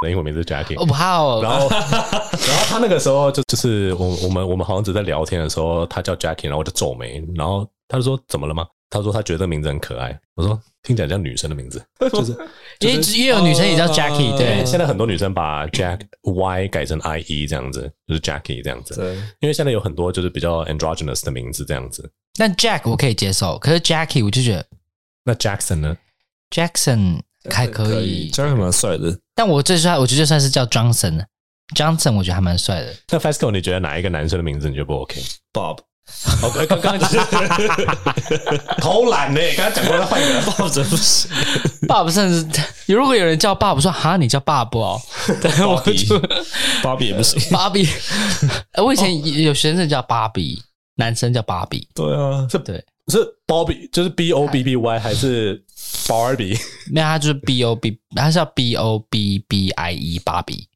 英文名字是 Jackie，我不好。然后，(laughs) 然后他那个时候就就是我我们我们好像只在聊天的时候，他叫 Jackie，然后我就皱眉，然后他就说怎么了吗？他说他觉得这个名字很可爱。我说听起来像女生的名字，(laughs) 就是因为也有女生也叫 Jackie，对，现在很多女生把 Jack Y 改成 I E 这样子，就是 Jackie 这样子。对，因为现在有很多就是比较 androgynous 的名字这样子。那 Jack 我可以接受，可是 Jackie 我就觉得，那 Jackson 呢？Jackson 还可以，Jackson 蛮帅的。但我最帅，我觉得就算是叫 Johnson，Johnson 我觉得还蛮帅的。那 Fasco，你觉得哪一个男生的名字你觉得不 OK？Bob。OK，刚刚偷懒呢，刚刚讲过了，换一个 Bob 真不行。Bob 甚至如果有人叫 Bob，说哈，你叫 Bob 哦，对，我就 Bobby 也不行。Bobby，(laughs) 我以前有学生叫 Bobby，男生叫 Bobby。对啊，这对是 Bobby，就是 B O B B Y 还是？Barbie，没有，他就是 B O B，他是叫 B O B B I E，芭比。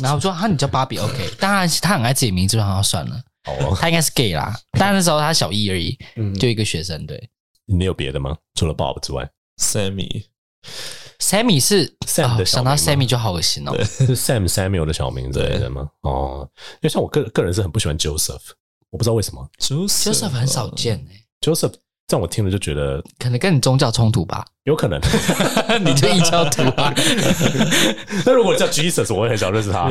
然后我说啊，你叫芭比，OK。当然，他很爱自己名字，然后算了。哦，他应该是 gay 啦。但那时候他小一而已，就一个学生。对，你有别的吗？除了 Bob 之外，Sammy，Sammy 是 Sam 的小名。想到 Sammy 就好恶心哦。(laughs) 是 Sam Samuel 的小名字对吗？哦，因为像我个个人是很不喜欢 Joseph，我不知道为什么。Joseph 很少见诶，Joseph。这样我听了就觉得，可能跟你宗教冲突吧，有可能，(laughs) 你就异教徒啊。(laughs) 那如果叫 Jesus，我也很想认识他，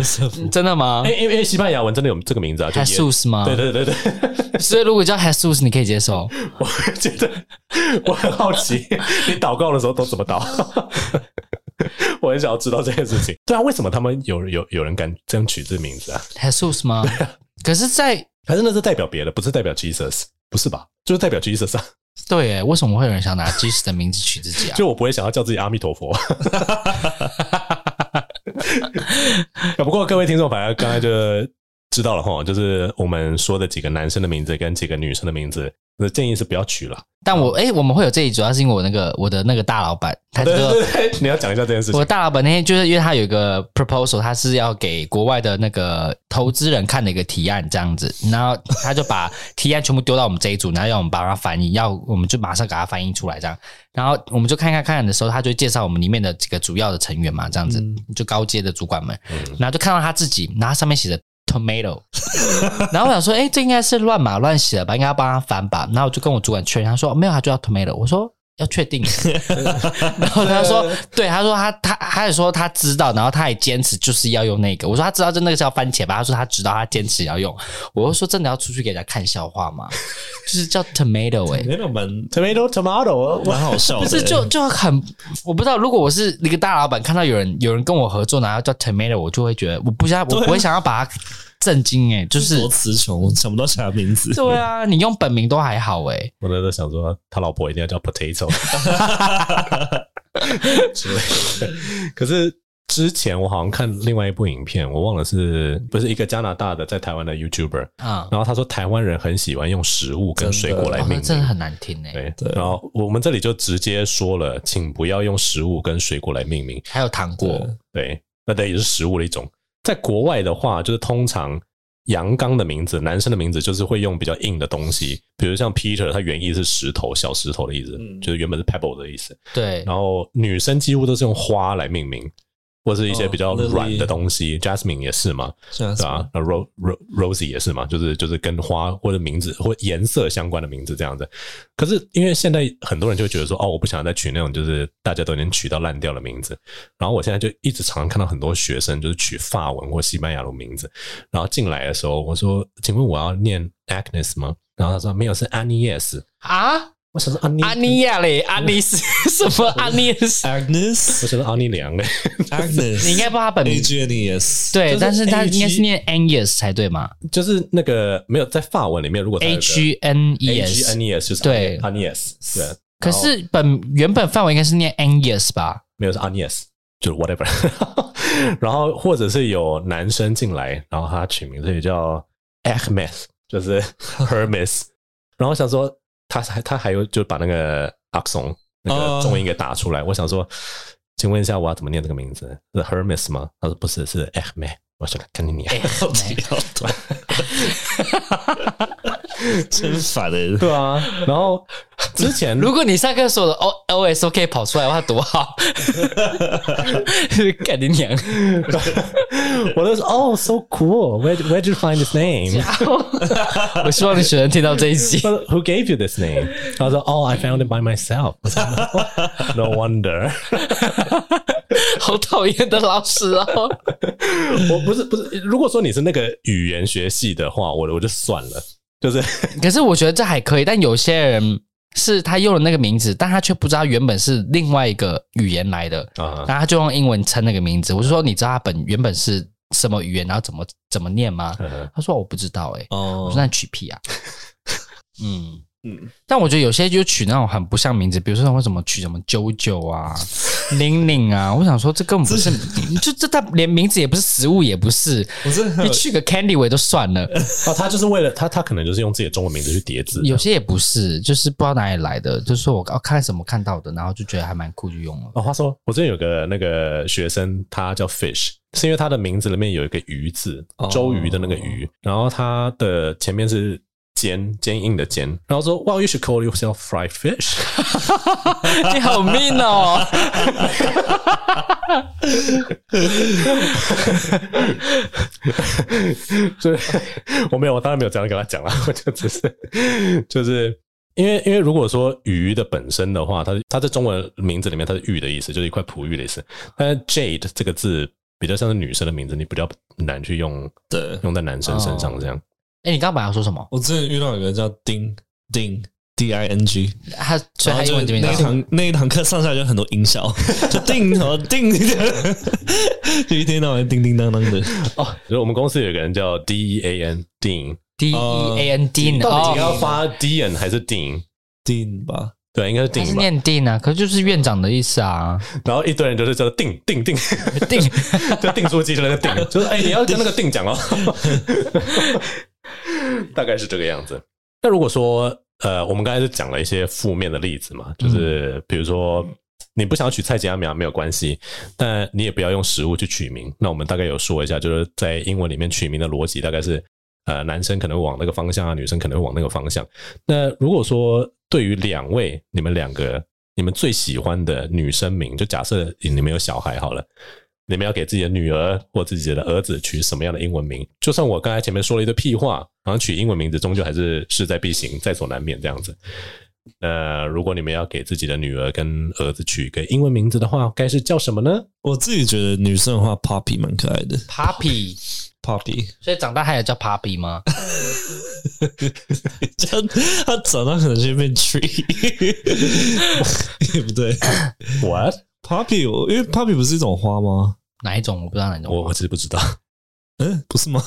真的吗？因为因为西班牙文真的有这个名字啊，Jesus 吗？对对对对。(laughs) 所以如果叫 Jesus，你可以接受？我觉得我很好奇，你祷告的时候都怎么祷？我很想要知道这件事情。对啊，为什么他们有有有人敢这样取这个名字啊？Jesus 吗？可是，在还是那是代表别的，不是代表 Jesus，不是吧？就是代表 Jesus 啊。对，哎，为什么会有人想拿 Jesus 的名字取自己啊？(laughs) 就我不会想要叫自己阿弥陀佛。(laughs) 不过各位听众，反正刚才就知道了哈，就是我们说的几个男生的名字跟几个女生的名字，那建议是不要取了。但我哎、欸，我们会有这一，主要是因为我那个我的那个大老板，他就说你要讲一下这件事情。我大老板那天就是因为他有一个 proposal，他是要给国外的那个投资人看的一个提案这样子，然后他就把提案全部丢到我们这一组，然后要我们把它翻译，要我们就马上给他翻译出来这样。然后我们就看看看的时候，他就介绍我们里面的几个主要的成员嘛，这样子就高阶的主管们，然后就看到他自己，然后上面写着。Tomato，(laughs) 然后我想说，哎，这应该是乱码乱写的吧，应该要帮他翻吧。然后我就跟我主管确认，他说没有，他就叫 Tomato。我说要确定，(laughs) 然后他说对，他说他他他也说他知道，然后他也坚持就是要用那个。我说他知道，就那个是要番茄吧？他说他知道，他坚持要用。我就说真的要出去给人家看笑话吗？就是叫 Tomato 哎，Tomato 蛮 Tomato Tomato 蛮好笑的，不是就就很我不知道，如果我是一个大老板，看到有人有人跟我合作，然后叫 Tomato，我就会觉得我不想我不会想要把他。震惊哎，就是多词穷，想不到其他名字。对啊，你用本名都还好哎。我那时候想说，他老婆一定要叫 Potato 之类的。(laughs) 可是之前我好像看另外一部影片，我忘了是不是一个加拿大的在台湾的 YouTuber 啊？然后他说台湾人很喜欢用食物跟水果来命名，真的，哦、真的很难听哎。对，对，然后我们这里就直接说了，请不要用食物跟水果来命名，还有糖果。对，对，那等于是食物的一种。在国外的话，就是通常阳刚的名字，男生的名字就是会用比较硬的东西，比如像 Peter，它原意是石头、小石头的意思，嗯、就是原本是 pebble 的意思。对。然后女生几乎都是用花来命名。或是一些比较软的东西、oh,，Jasmine 也是嘛，是啊，那 Rose Rosie 也是嘛，就是就是跟花或者名字或颜色相关的名字这样子。可是因为现在很多人就觉得说，哦，我不想再取那种就是大家都已经取到烂掉的名字。然后我现在就一直常常看到很多学生就是取法文或西班牙的名字，然后进来的时候我说，请问我要念 Agnes 吗？然后他说没有，是 Agnes 啊。我想说阿尼阿尼亚嘞，阿尼是什么？阿尼斯，Agnes。我想说阿尼良嘞，Agnes。你应该不知道他本名。Agnes。对，但是他应该是念 Agnes 才对嘛？就是那个没有在法文里面，如果 H N E N E S 就是对，Agnes。对。可是本原本范围应该是念 Agnes 吧？没有是 Agnes，就是 whatever。(laughs) 然后或者是有男生进来，然后他取名字也叫 Hermes，就是 Hermes。然后想说。他还他还有就把那个阿松那个中音给打出来。我想说，请问一下，我要怎么念这个名字？是 Hermes 吗？他说不是，是 Hermes。我说看你念。(laughs) (laughs) 真烦的，对啊。然后之前，如果你上课说的 O O S O K 跑出来的话，多好！(laughs) 干你娘！(laughs) 我都说哦，so cool，where where did you find this name？(laughs) 我希望你学生听到这一集。Who gave you this name？他说哦，I found it by myself。No wonder。好讨厌的老师哦！我不是不是，如果说你是那个语言学系的话，我我就算了。就是，可是我觉得这还可以。但有些人是他用了那个名字，但他却不知道原本是另外一个语言来的，然后他就用英文称那个名字。我就说，你知道他本原本是什么语言，然后怎么怎么念吗？他说我不知道，哎，我说那取屁啊，嗯。嗯，但我觉得有些就取那种很不像名字，比如说为什么取什么 JoJo 啊、(laughs) 玲玲啊，我想说这根本不是，就这他连名字也不是，食物也不是，你取个 Candy 我也就算了。(laughs) 哦，他就是为了他，他可能就是用自己的中文名字去叠字。有些也不是，就是不知道哪里来的，就是说我看什么看到的，然后就觉得还蛮酷，就用了。哦，话说我之前有个那个学生，他叫 Fish，是因为他的名字里面有一个鱼字，周瑜的那个鱼，然后他的前面是。坚坚硬的坚，然后说，Well, you should call yourself fried fish。(laughs) 你好 mean 哦！(laughs) 所以我没有，我当然没有这样跟他讲了，(laughs) 我就只是就是因为因为如果说鱼的本身的话，它它在中文名字里面它是玉的意思，就是一块璞玉的意思。但是 Jade 这个字比较像是女生的名字，你比较难去用，对，用在男生身上这样。哎、欸，你刚刚本来要说什么？我之前遇到有个人叫丁丁 D I N G，他所以他英文这边那一堂那一堂课上下来就很多音效，就叮什么叮，(laughs) 就一天到晚叮叮当当的。(laughs) 哦，所以我们公司有个人叫 D E A N Dean D E A N Dean，到底要发 Dean 还是 Dean Dean 吧？对，应该是定，是念定啊，可是就是院长的意思啊。然后一堆人就是叫定定定定，就订书机的那个定，(laughs) 就是哎，你要跟那个定讲哦，(laughs) 大概是这个样子。那如果说呃，我们刚才是讲了一些负面的例子嘛，就是比如说你不想要取菜吉亚苗没有关系，但你也不要用食物去取名。那我们大概有说一下，就是在英文里面取名的逻辑大概是呃，男生可能会往那个方向啊，女生可能会往那个方向。那如果说对于两位，你们两个，你们最喜欢的女生名，就假设你们有小孩好了，你们要给自己的女儿或自己的儿子取什么样的英文名？就算我刚才前面说了一堆屁话，好像取英文名字终究还是势在必行，在所难免这样子。那如果你们要给自己的女儿跟儿子取一个英文名字的话，该是叫什么呢？我自己觉得女生的话，Poppy 蛮可爱的，Poppy，Poppy，所以长大还有叫 Poppy 吗？(laughs) 这样他长大可能就变 Tree，(laughs) 也不对。What Poppy？因为 Poppy 不是一种花吗？哪一种？我不知道哪一种。我我其实不知道。(laughs) 嗯，不是吗？(laughs)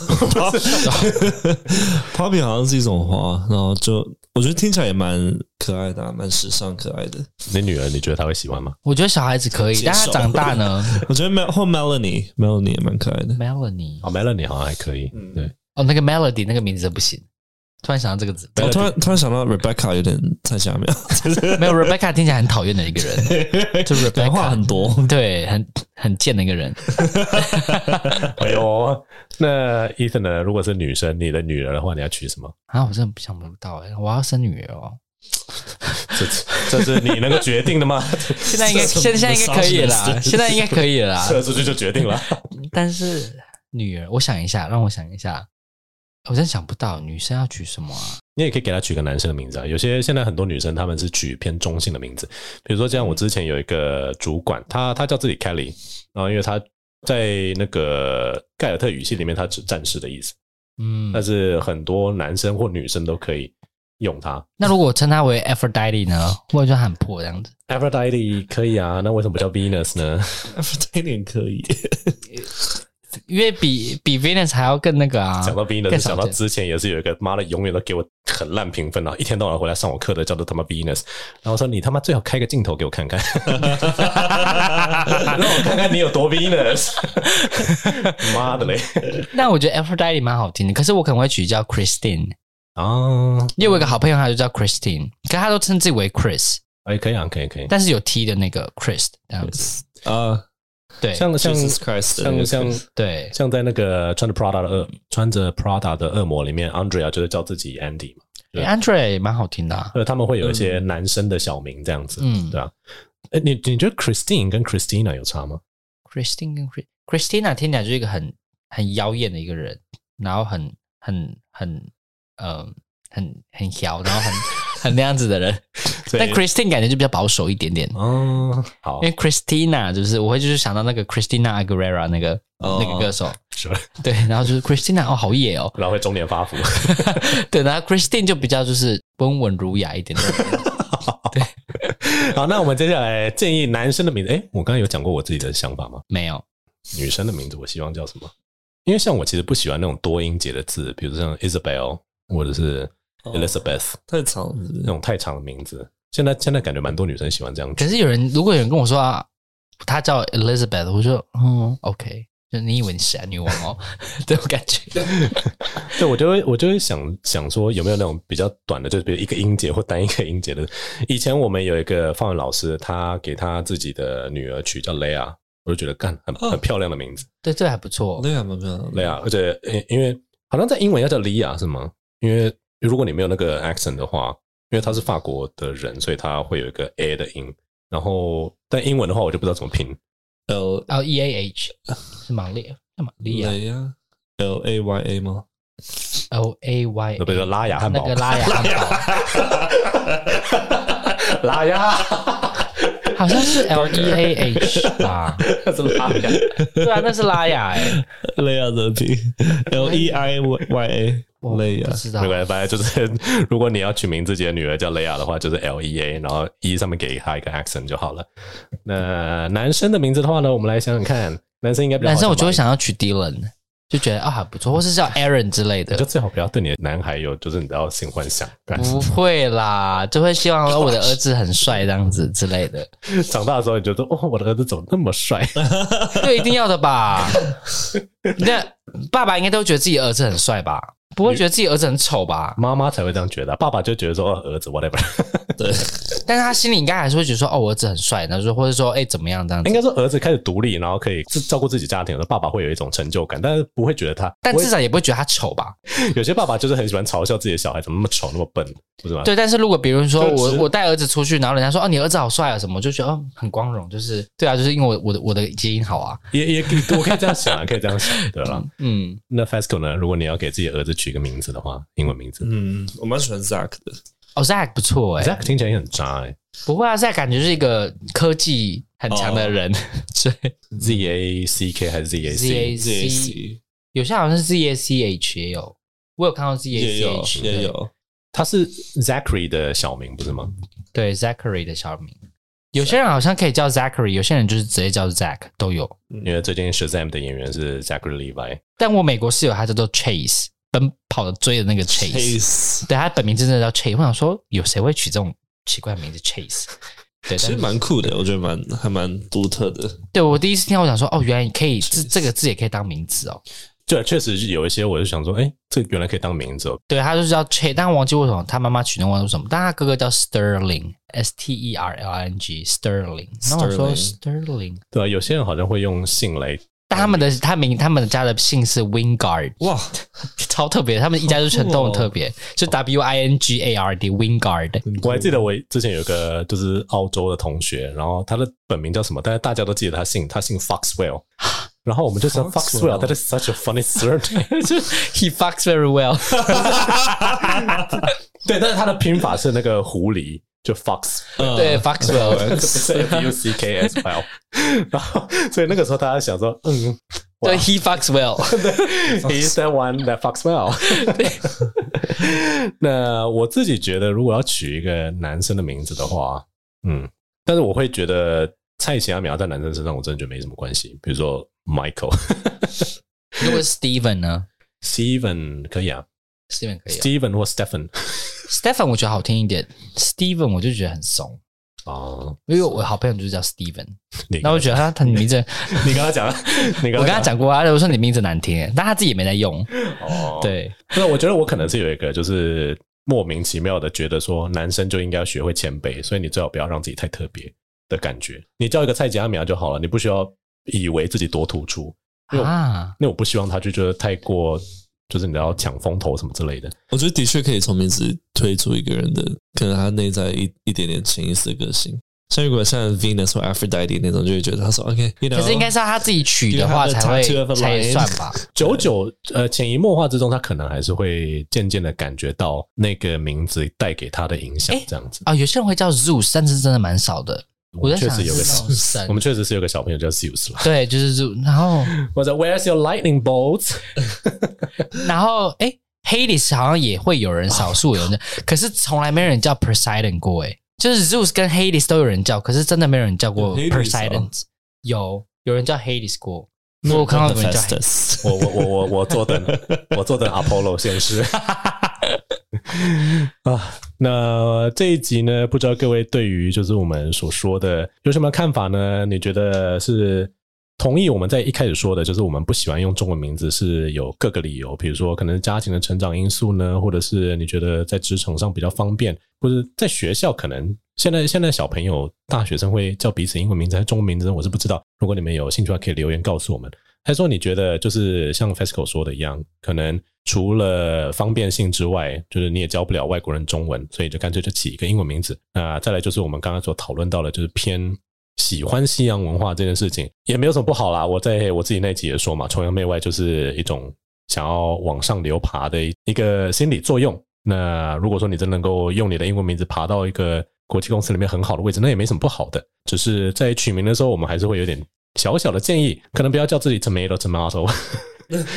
Poppy 好像是一种花，然后就我觉得听起来也蛮可爱的，蛮时尚可爱的。你女儿你觉得她会喜欢吗？我觉得小孩子可以，但她长大呢？(laughs) 我觉得 Mel 或 Melanie，Melanie 也蛮可爱的。Melanie 哦，Melanie 好像还可以。嗯，对。哦，那个 Melody 那个名字不行。突然想到这个字，我突然突然想到 Rebecca 有点太下面，(laughs) 没有 Rebecca 听起来很讨厌的一个人，(laughs) 就 Rebecca 话很多，对，很很贱的一个人。(laughs) 哎呦，那 Ethan 呢？如果是女生，你的女儿的话，你要娶什么？啊，我真的想不到哎，我要生女儿哦。这这是你能够决定的吗？现在应该现现在应该可以了，现在应该可以了，射出去就决定了。但是女儿，我想一下，让我想一下。我真想不到女生要取什么啊？你也可以给她取个男生的名字啊。有些现在很多女生她们是取偏中性的名字，比如说像我之前有一个主管，他他叫自己 Kelly，然后因为他在那个盖尔特语系里面，他指战士的意思。嗯，但是很多男生或女生都可以用它。那如果我称他为 Aphrodite 呢？或者就很破这样子？Aphrodite 可以啊，那为什么不叫 Venus 呢？Aphrodite 可以。(laughs) 因为比比 Venus 还要更那个啊！讲到 Venus，想到之前也是有一个妈的，永远都给我很烂评分啊，一天到晚回来上我课的叫做他妈 Venus，然后说你他妈最好开个镜头给我看看，让我看看你有多 Venus。(laughs) 妈的嘞！那我觉得 Aphrodite 蛮好听的，可是我可能会取叫 Christine 哦，因为我有个好朋友他就叫 Christine，可是他都称自己为 Chris。哎，可以啊，可以可以，但是有 T 的那个 Chris 这样子啊。对，像像像像对，像在那个穿着 Prada 的恶穿着 Prada 的恶魔里面，Andrea 就是叫自己 Andy 嘛。对，Andrea 也蛮好听的。呃，他们会有一些男生的小名这样子，嗯，对啊。哎，你你觉得 Christine 跟 Christina 有差吗？Christine 跟 Christina 听起来就是一个很很妖艳的一个人，然后很很很呃很很妖，然后很。很那样子的人，(laughs) 但 Christine 感觉就比较保守一点点。嗯，好，因为 Christina 就是我会就是想到那个 Christina Aguilera 那个那个歌手，是？对，然后就是 Christina 哦，好野哦，(laughs) 然后会中年发福。(laughs) 对，然后 Christine 就比较就是温文儒雅一点点。对，好，那我们接下来建议男生的名字。诶，我刚刚有讲过我自己的想法吗？没有。女生的名字我希望叫什么？因为像我其实不喜欢那种多音节的字，比如像 Isabel 或者是。Elizabeth 太长了，那种太长的名字。现在现在感觉蛮多女生喜欢这样。可是有人，如果有人跟我说啊，她叫 Elizabeth，我说嗯，OK，就你以为你是女王哦？(laughs) 这种感觉。(laughs) 对，我就会我就会想想说，有没有那种比较短的，就是比如一个音节或单一个音节的。以前我们有一个法文老师，他给他自己的女儿取叫 Leia，我就觉得干很很漂亮的名字。对，这还不错，Leia 蛮漂亮，Leia，而且因为好像在英文要叫 Lia 是吗？因为如果你没有那个 accent 的话，因为他是法国的人，所以他会有一个 a 的音。然后，但英文的话，我就不知道怎么拼。L L E A H 是吗？列干嘛？利亚？L A Y A 吗？L A Y，不是拉雅汉堡？那个拉雅汉堡，拉雅，(laughs) 好像是 L E A H 吧？那 (laughs) 是拉雅，对啊，那是拉雅 (laughs) 哎，拉雅的拼 L E I Y A。雷亚，没关系，反正就是，如果你要取名自己的女儿叫雷亚的话，就是 L E A，然后 E 上面给她一个 accent 就好了。那男生的名字的话呢，我们来想想看，男生应该比较男生我就会想要取 Dylan，就觉得啊还不错，或是叫 Aaron 之类的。就最好不要对你的男孩有就是你知道性幻想。不会啦，就会希望我的儿子很帅这样子之类的。(laughs) 长大的时候你觉得哦，我的儿子怎么那么帅？(laughs) 对，一定要的吧？(laughs) 那爸爸应该都觉得自己儿子很帅吧？不会觉得自己儿子很丑吧？妈妈才会这样觉得，爸爸就觉得说，哦，儿子 whatever。(laughs) 对，但是他心里应该还是会觉得说，哦，我儿子很帅，然后说或者说，哎，怎么样这样子？应该说儿子开始独立，然后可以照顾自己家庭的时候，爸爸会有一种成就感，但是不会觉得他，但至少也不会觉得他丑吧？(laughs) 有些爸爸就是很喜欢嘲笑自己的小孩怎么那么丑那么笨，不是吗？对，但是如果比如说我我带儿子出去，然后人家说，哦，你儿子好帅啊什么，我就觉得哦很光荣，就是对啊，就是因为我我的我的基因好啊，也也我可以这样想，可以这样想，对吧？(laughs) 嗯，那 Fasco 呢？如果你要给自己儿子取一个名字的话。英文名字，嗯，我蛮喜欢 Zach 的。哦，Zach 不错哎，Zach 听起来也很渣哎。不会啊，Zach 感觉是一个科技很强的人。(laughs) 对，Z A C K 还是 Z A C Z A C？有些好像是 Z A C H 也有，我有看到 Z A C H 也有。他是 Zachary 的小名不是吗？对，Zachary 的小名。有些人好像可以叫 Zachary，有些人就是直接叫 Zach 都有。因为最近 Shazam 的演员是 Zachary Levi，但我美国室友他叫做 Chase。奔跑的追的那个 Chase，对，他本名真的叫 Chase。我想说，有谁会取这种奇怪的名字 Chase？对，其实蛮酷的，我觉得蛮还蛮独特的。对，我第一次听到，我想说，哦，原来可以这这个字也可以当名字哦。对，确实有一些，我就想说，哎，这原来可以当名字哦。对，他就是叫 Chase，但我忘记为什么他妈妈取的忘记什么，但他哥哥叫 Sterling，S T E R L I N G，Sterling。然后我说 Sterling，对，有些人好像会用姓来。但他们的他名他们家的姓是 Wingard，哇，超特别！他们一家就全都很特别，就 W I N G A R D Wingard。我还记得我之前有个就是澳洲的同学，然后他的本名叫什么？但是大家都记得他姓，他姓 Foxwell。(gasps) 然后我们就说 Foxwell，that is such a funny surname，(laughs) 就 He fucks very well。对，但是他的拼法是那个狐狸。就 Fox，对 Foxwell，F U C K S Well，然后所以那个时候大家想说，嗯，对，He fucks well，He's the one that fucks well。那我自己觉得，如果要取一个男生的名字的话，嗯，但是我会觉得蔡奇阿米亚在男生身上，我真的觉得没什么关系。比如说 Michael，如果 Steven 呢？Steven 可以啊，Steven 可以，Steven 或 Stephen。Stephen 我觉得好听一点，Steven 我就觉得很怂。哦，因为我好朋友就是叫 Steven，那我觉得他他名字，你跟他讲，(laughs) 你跟我跟他讲过啊，我说你名字难听，但他自己也没在用。哦。对，那我觉得我可能是有一个就是莫名其妙的觉得说男生就应该要学会谦卑，所以你最好不要让自己太特别的感觉，你叫一个蔡吉阿苗就好了，你不需要以为自己多突出。啊，那我不希望他就觉得太过。就是你要抢风头什么之类的，我觉得的确可以从名字推出一个人的可能他内在一一点点潜意识的个性。像如果像 Venus 或 Aphrodite 那种，就会觉得他说 OK，可是应该是要他自己取的话才会才算吧。(laughs) 久久呃潜移默化之中，他可能还是会渐渐的感觉到那个名字带给他的影响，这样子啊。有些人会叫 Zeus，但是真的蛮少的。我确实有个，我们确实是有个小朋友叫 Zeus 了。对，就是 Zeus。然后或者 Where's your lightning bolts？(laughs) 然后哎，Hades 好像也会有人，少数有人，可是从来没人叫 Poseidon 过。哎，就是 Zeus 跟 Hades 都有人叫，可是真的没有人叫过 Poseidon。有有人叫 Hades 过，我看到有人叫 Hades。(laughs) 我我我我我坐等，我坐等 Apollo 现世。(laughs) 啊，那这一集呢，不知道各位对于就是我们所说的有什么看法呢？你觉得是同意我们在一开始说的，就是我们不喜欢用中文名字是有各个理由，比如说可能家庭的成长因素呢，或者是你觉得在职场上比较方便，或者在学校可能现在现在小朋友大学生会叫彼此英文名字还是中文名字，我是不知道。如果你们有兴趣的话，可以留言告诉我们。还是说你觉得就是像 Fesco 说的一样，可能。除了方便性之外，就是你也教不了外国人中文，所以就干脆就起一个英文名字。那再来就是我们刚刚所讨论到的，就是偏喜欢西洋文化这件事情，也没有什么不好啦。我在我自己那集也说嘛，崇洋媚外就是一种想要往上流爬的一个心理作用。那如果说你真能够用你的英文名字爬到一个国际公司里面很好的位置，那也没什么不好的。只是在取名的时候，我们还是会有点小小的建议，可能不要叫自己 tomato tomato。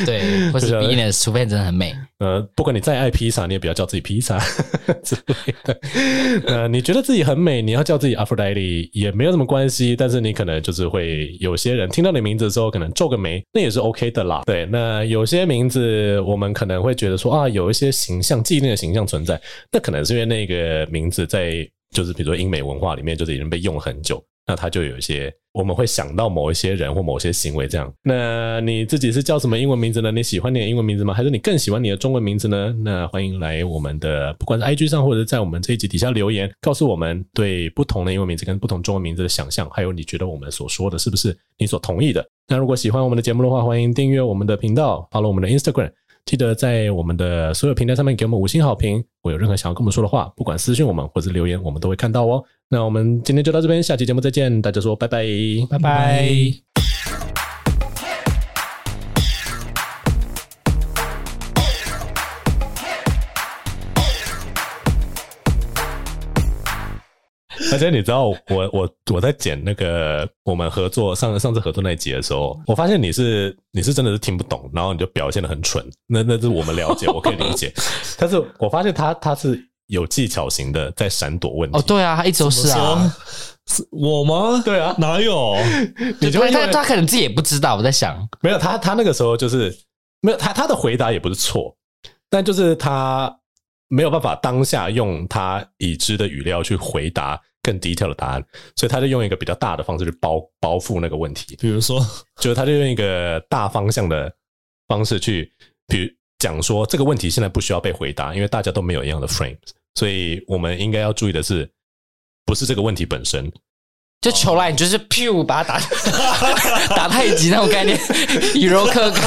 对，(laughs) 或是 Venus，除非真的很美。呃，不管你再爱披萨，你也不要叫自己披萨 (laughs) 之类的。呃，你觉得自己很美，你要叫自己 Aphrodite 也没有什么关系。但是你可能就是会有些人听到你名字之后，可能皱个眉，那也是 OK 的啦。对，那有些名字我们可能会觉得说啊，有一些形象既定的形象存在，那可能是因为那个名字在就是比如说英美文化里面就是已经被用了很久。那他就有一些，我们会想到某一些人或某些行为这样。那你自己是叫什么英文名字呢？你喜欢你的英文名字吗？还是你更喜欢你的中文名字呢？那欢迎来我们的，不管是 IG 上或者在我们这一集底下留言，告诉我们对不同的英文名字跟不同中文名字的想象，还有你觉得我们所说的是不是你所同意的？那如果喜欢我们的节目的话，欢迎订阅我们的频道，follow 我们的 Instagram。记得在我们的所有平台上面给我们五星好评。我有任何想要跟我们说的话，不管私信我们或者留言，我们都会看到哦。那我们今天就到这边，下期节目再见，大家说拜拜，拜拜。(laughs) 而且你知道我我我在剪那个我们合作上上次合作那一集的时候，我发现你是你是真的是听不懂，然后你就表现的很蠢。那那是我们了解，(laughs) 我可以理解。但是我发现他他是有技巧型的在闪躲问题。哦，对啊，他一直都是啊，是我吗？对啊，哪有？(laughs) 你就他他可能自己也不知道。我在想，没有他他那个时候就是没有他他的回答也不是错，但就是他没有办法当下用他已知的语料去回答。更 detail 的答案，所以他就用一个比较大的方式去包包覆那个问题。比如说，(laughs) 就是他就用一个大方向的方式去，比如讲说这个问题现在不需要被回答，因为大家都没有一样的 frame，所以我们应该要注意的是，不是这个问题本身。就球来，你就是 pew 把它打 (laughs) 打太极那种概念，以柔克刚。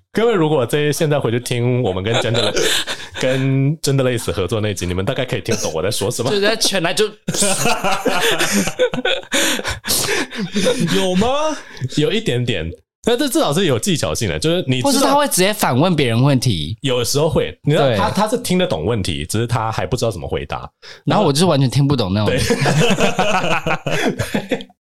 (laughs) 各位，如果这现在回去听我们跟 Gender (laughs) 跟 Genderless 合作那集，你们大概可以听懂我在说什么。就在全来就 (laughs) 有吗？有一点点，但这至少是有技巧性的，就是你或是他会直接反问别人问题，有时候会，你知道他他是听得懂问题，只是他还不知道怎么回答，然后我就是完全听不懂那种。对 (laughs)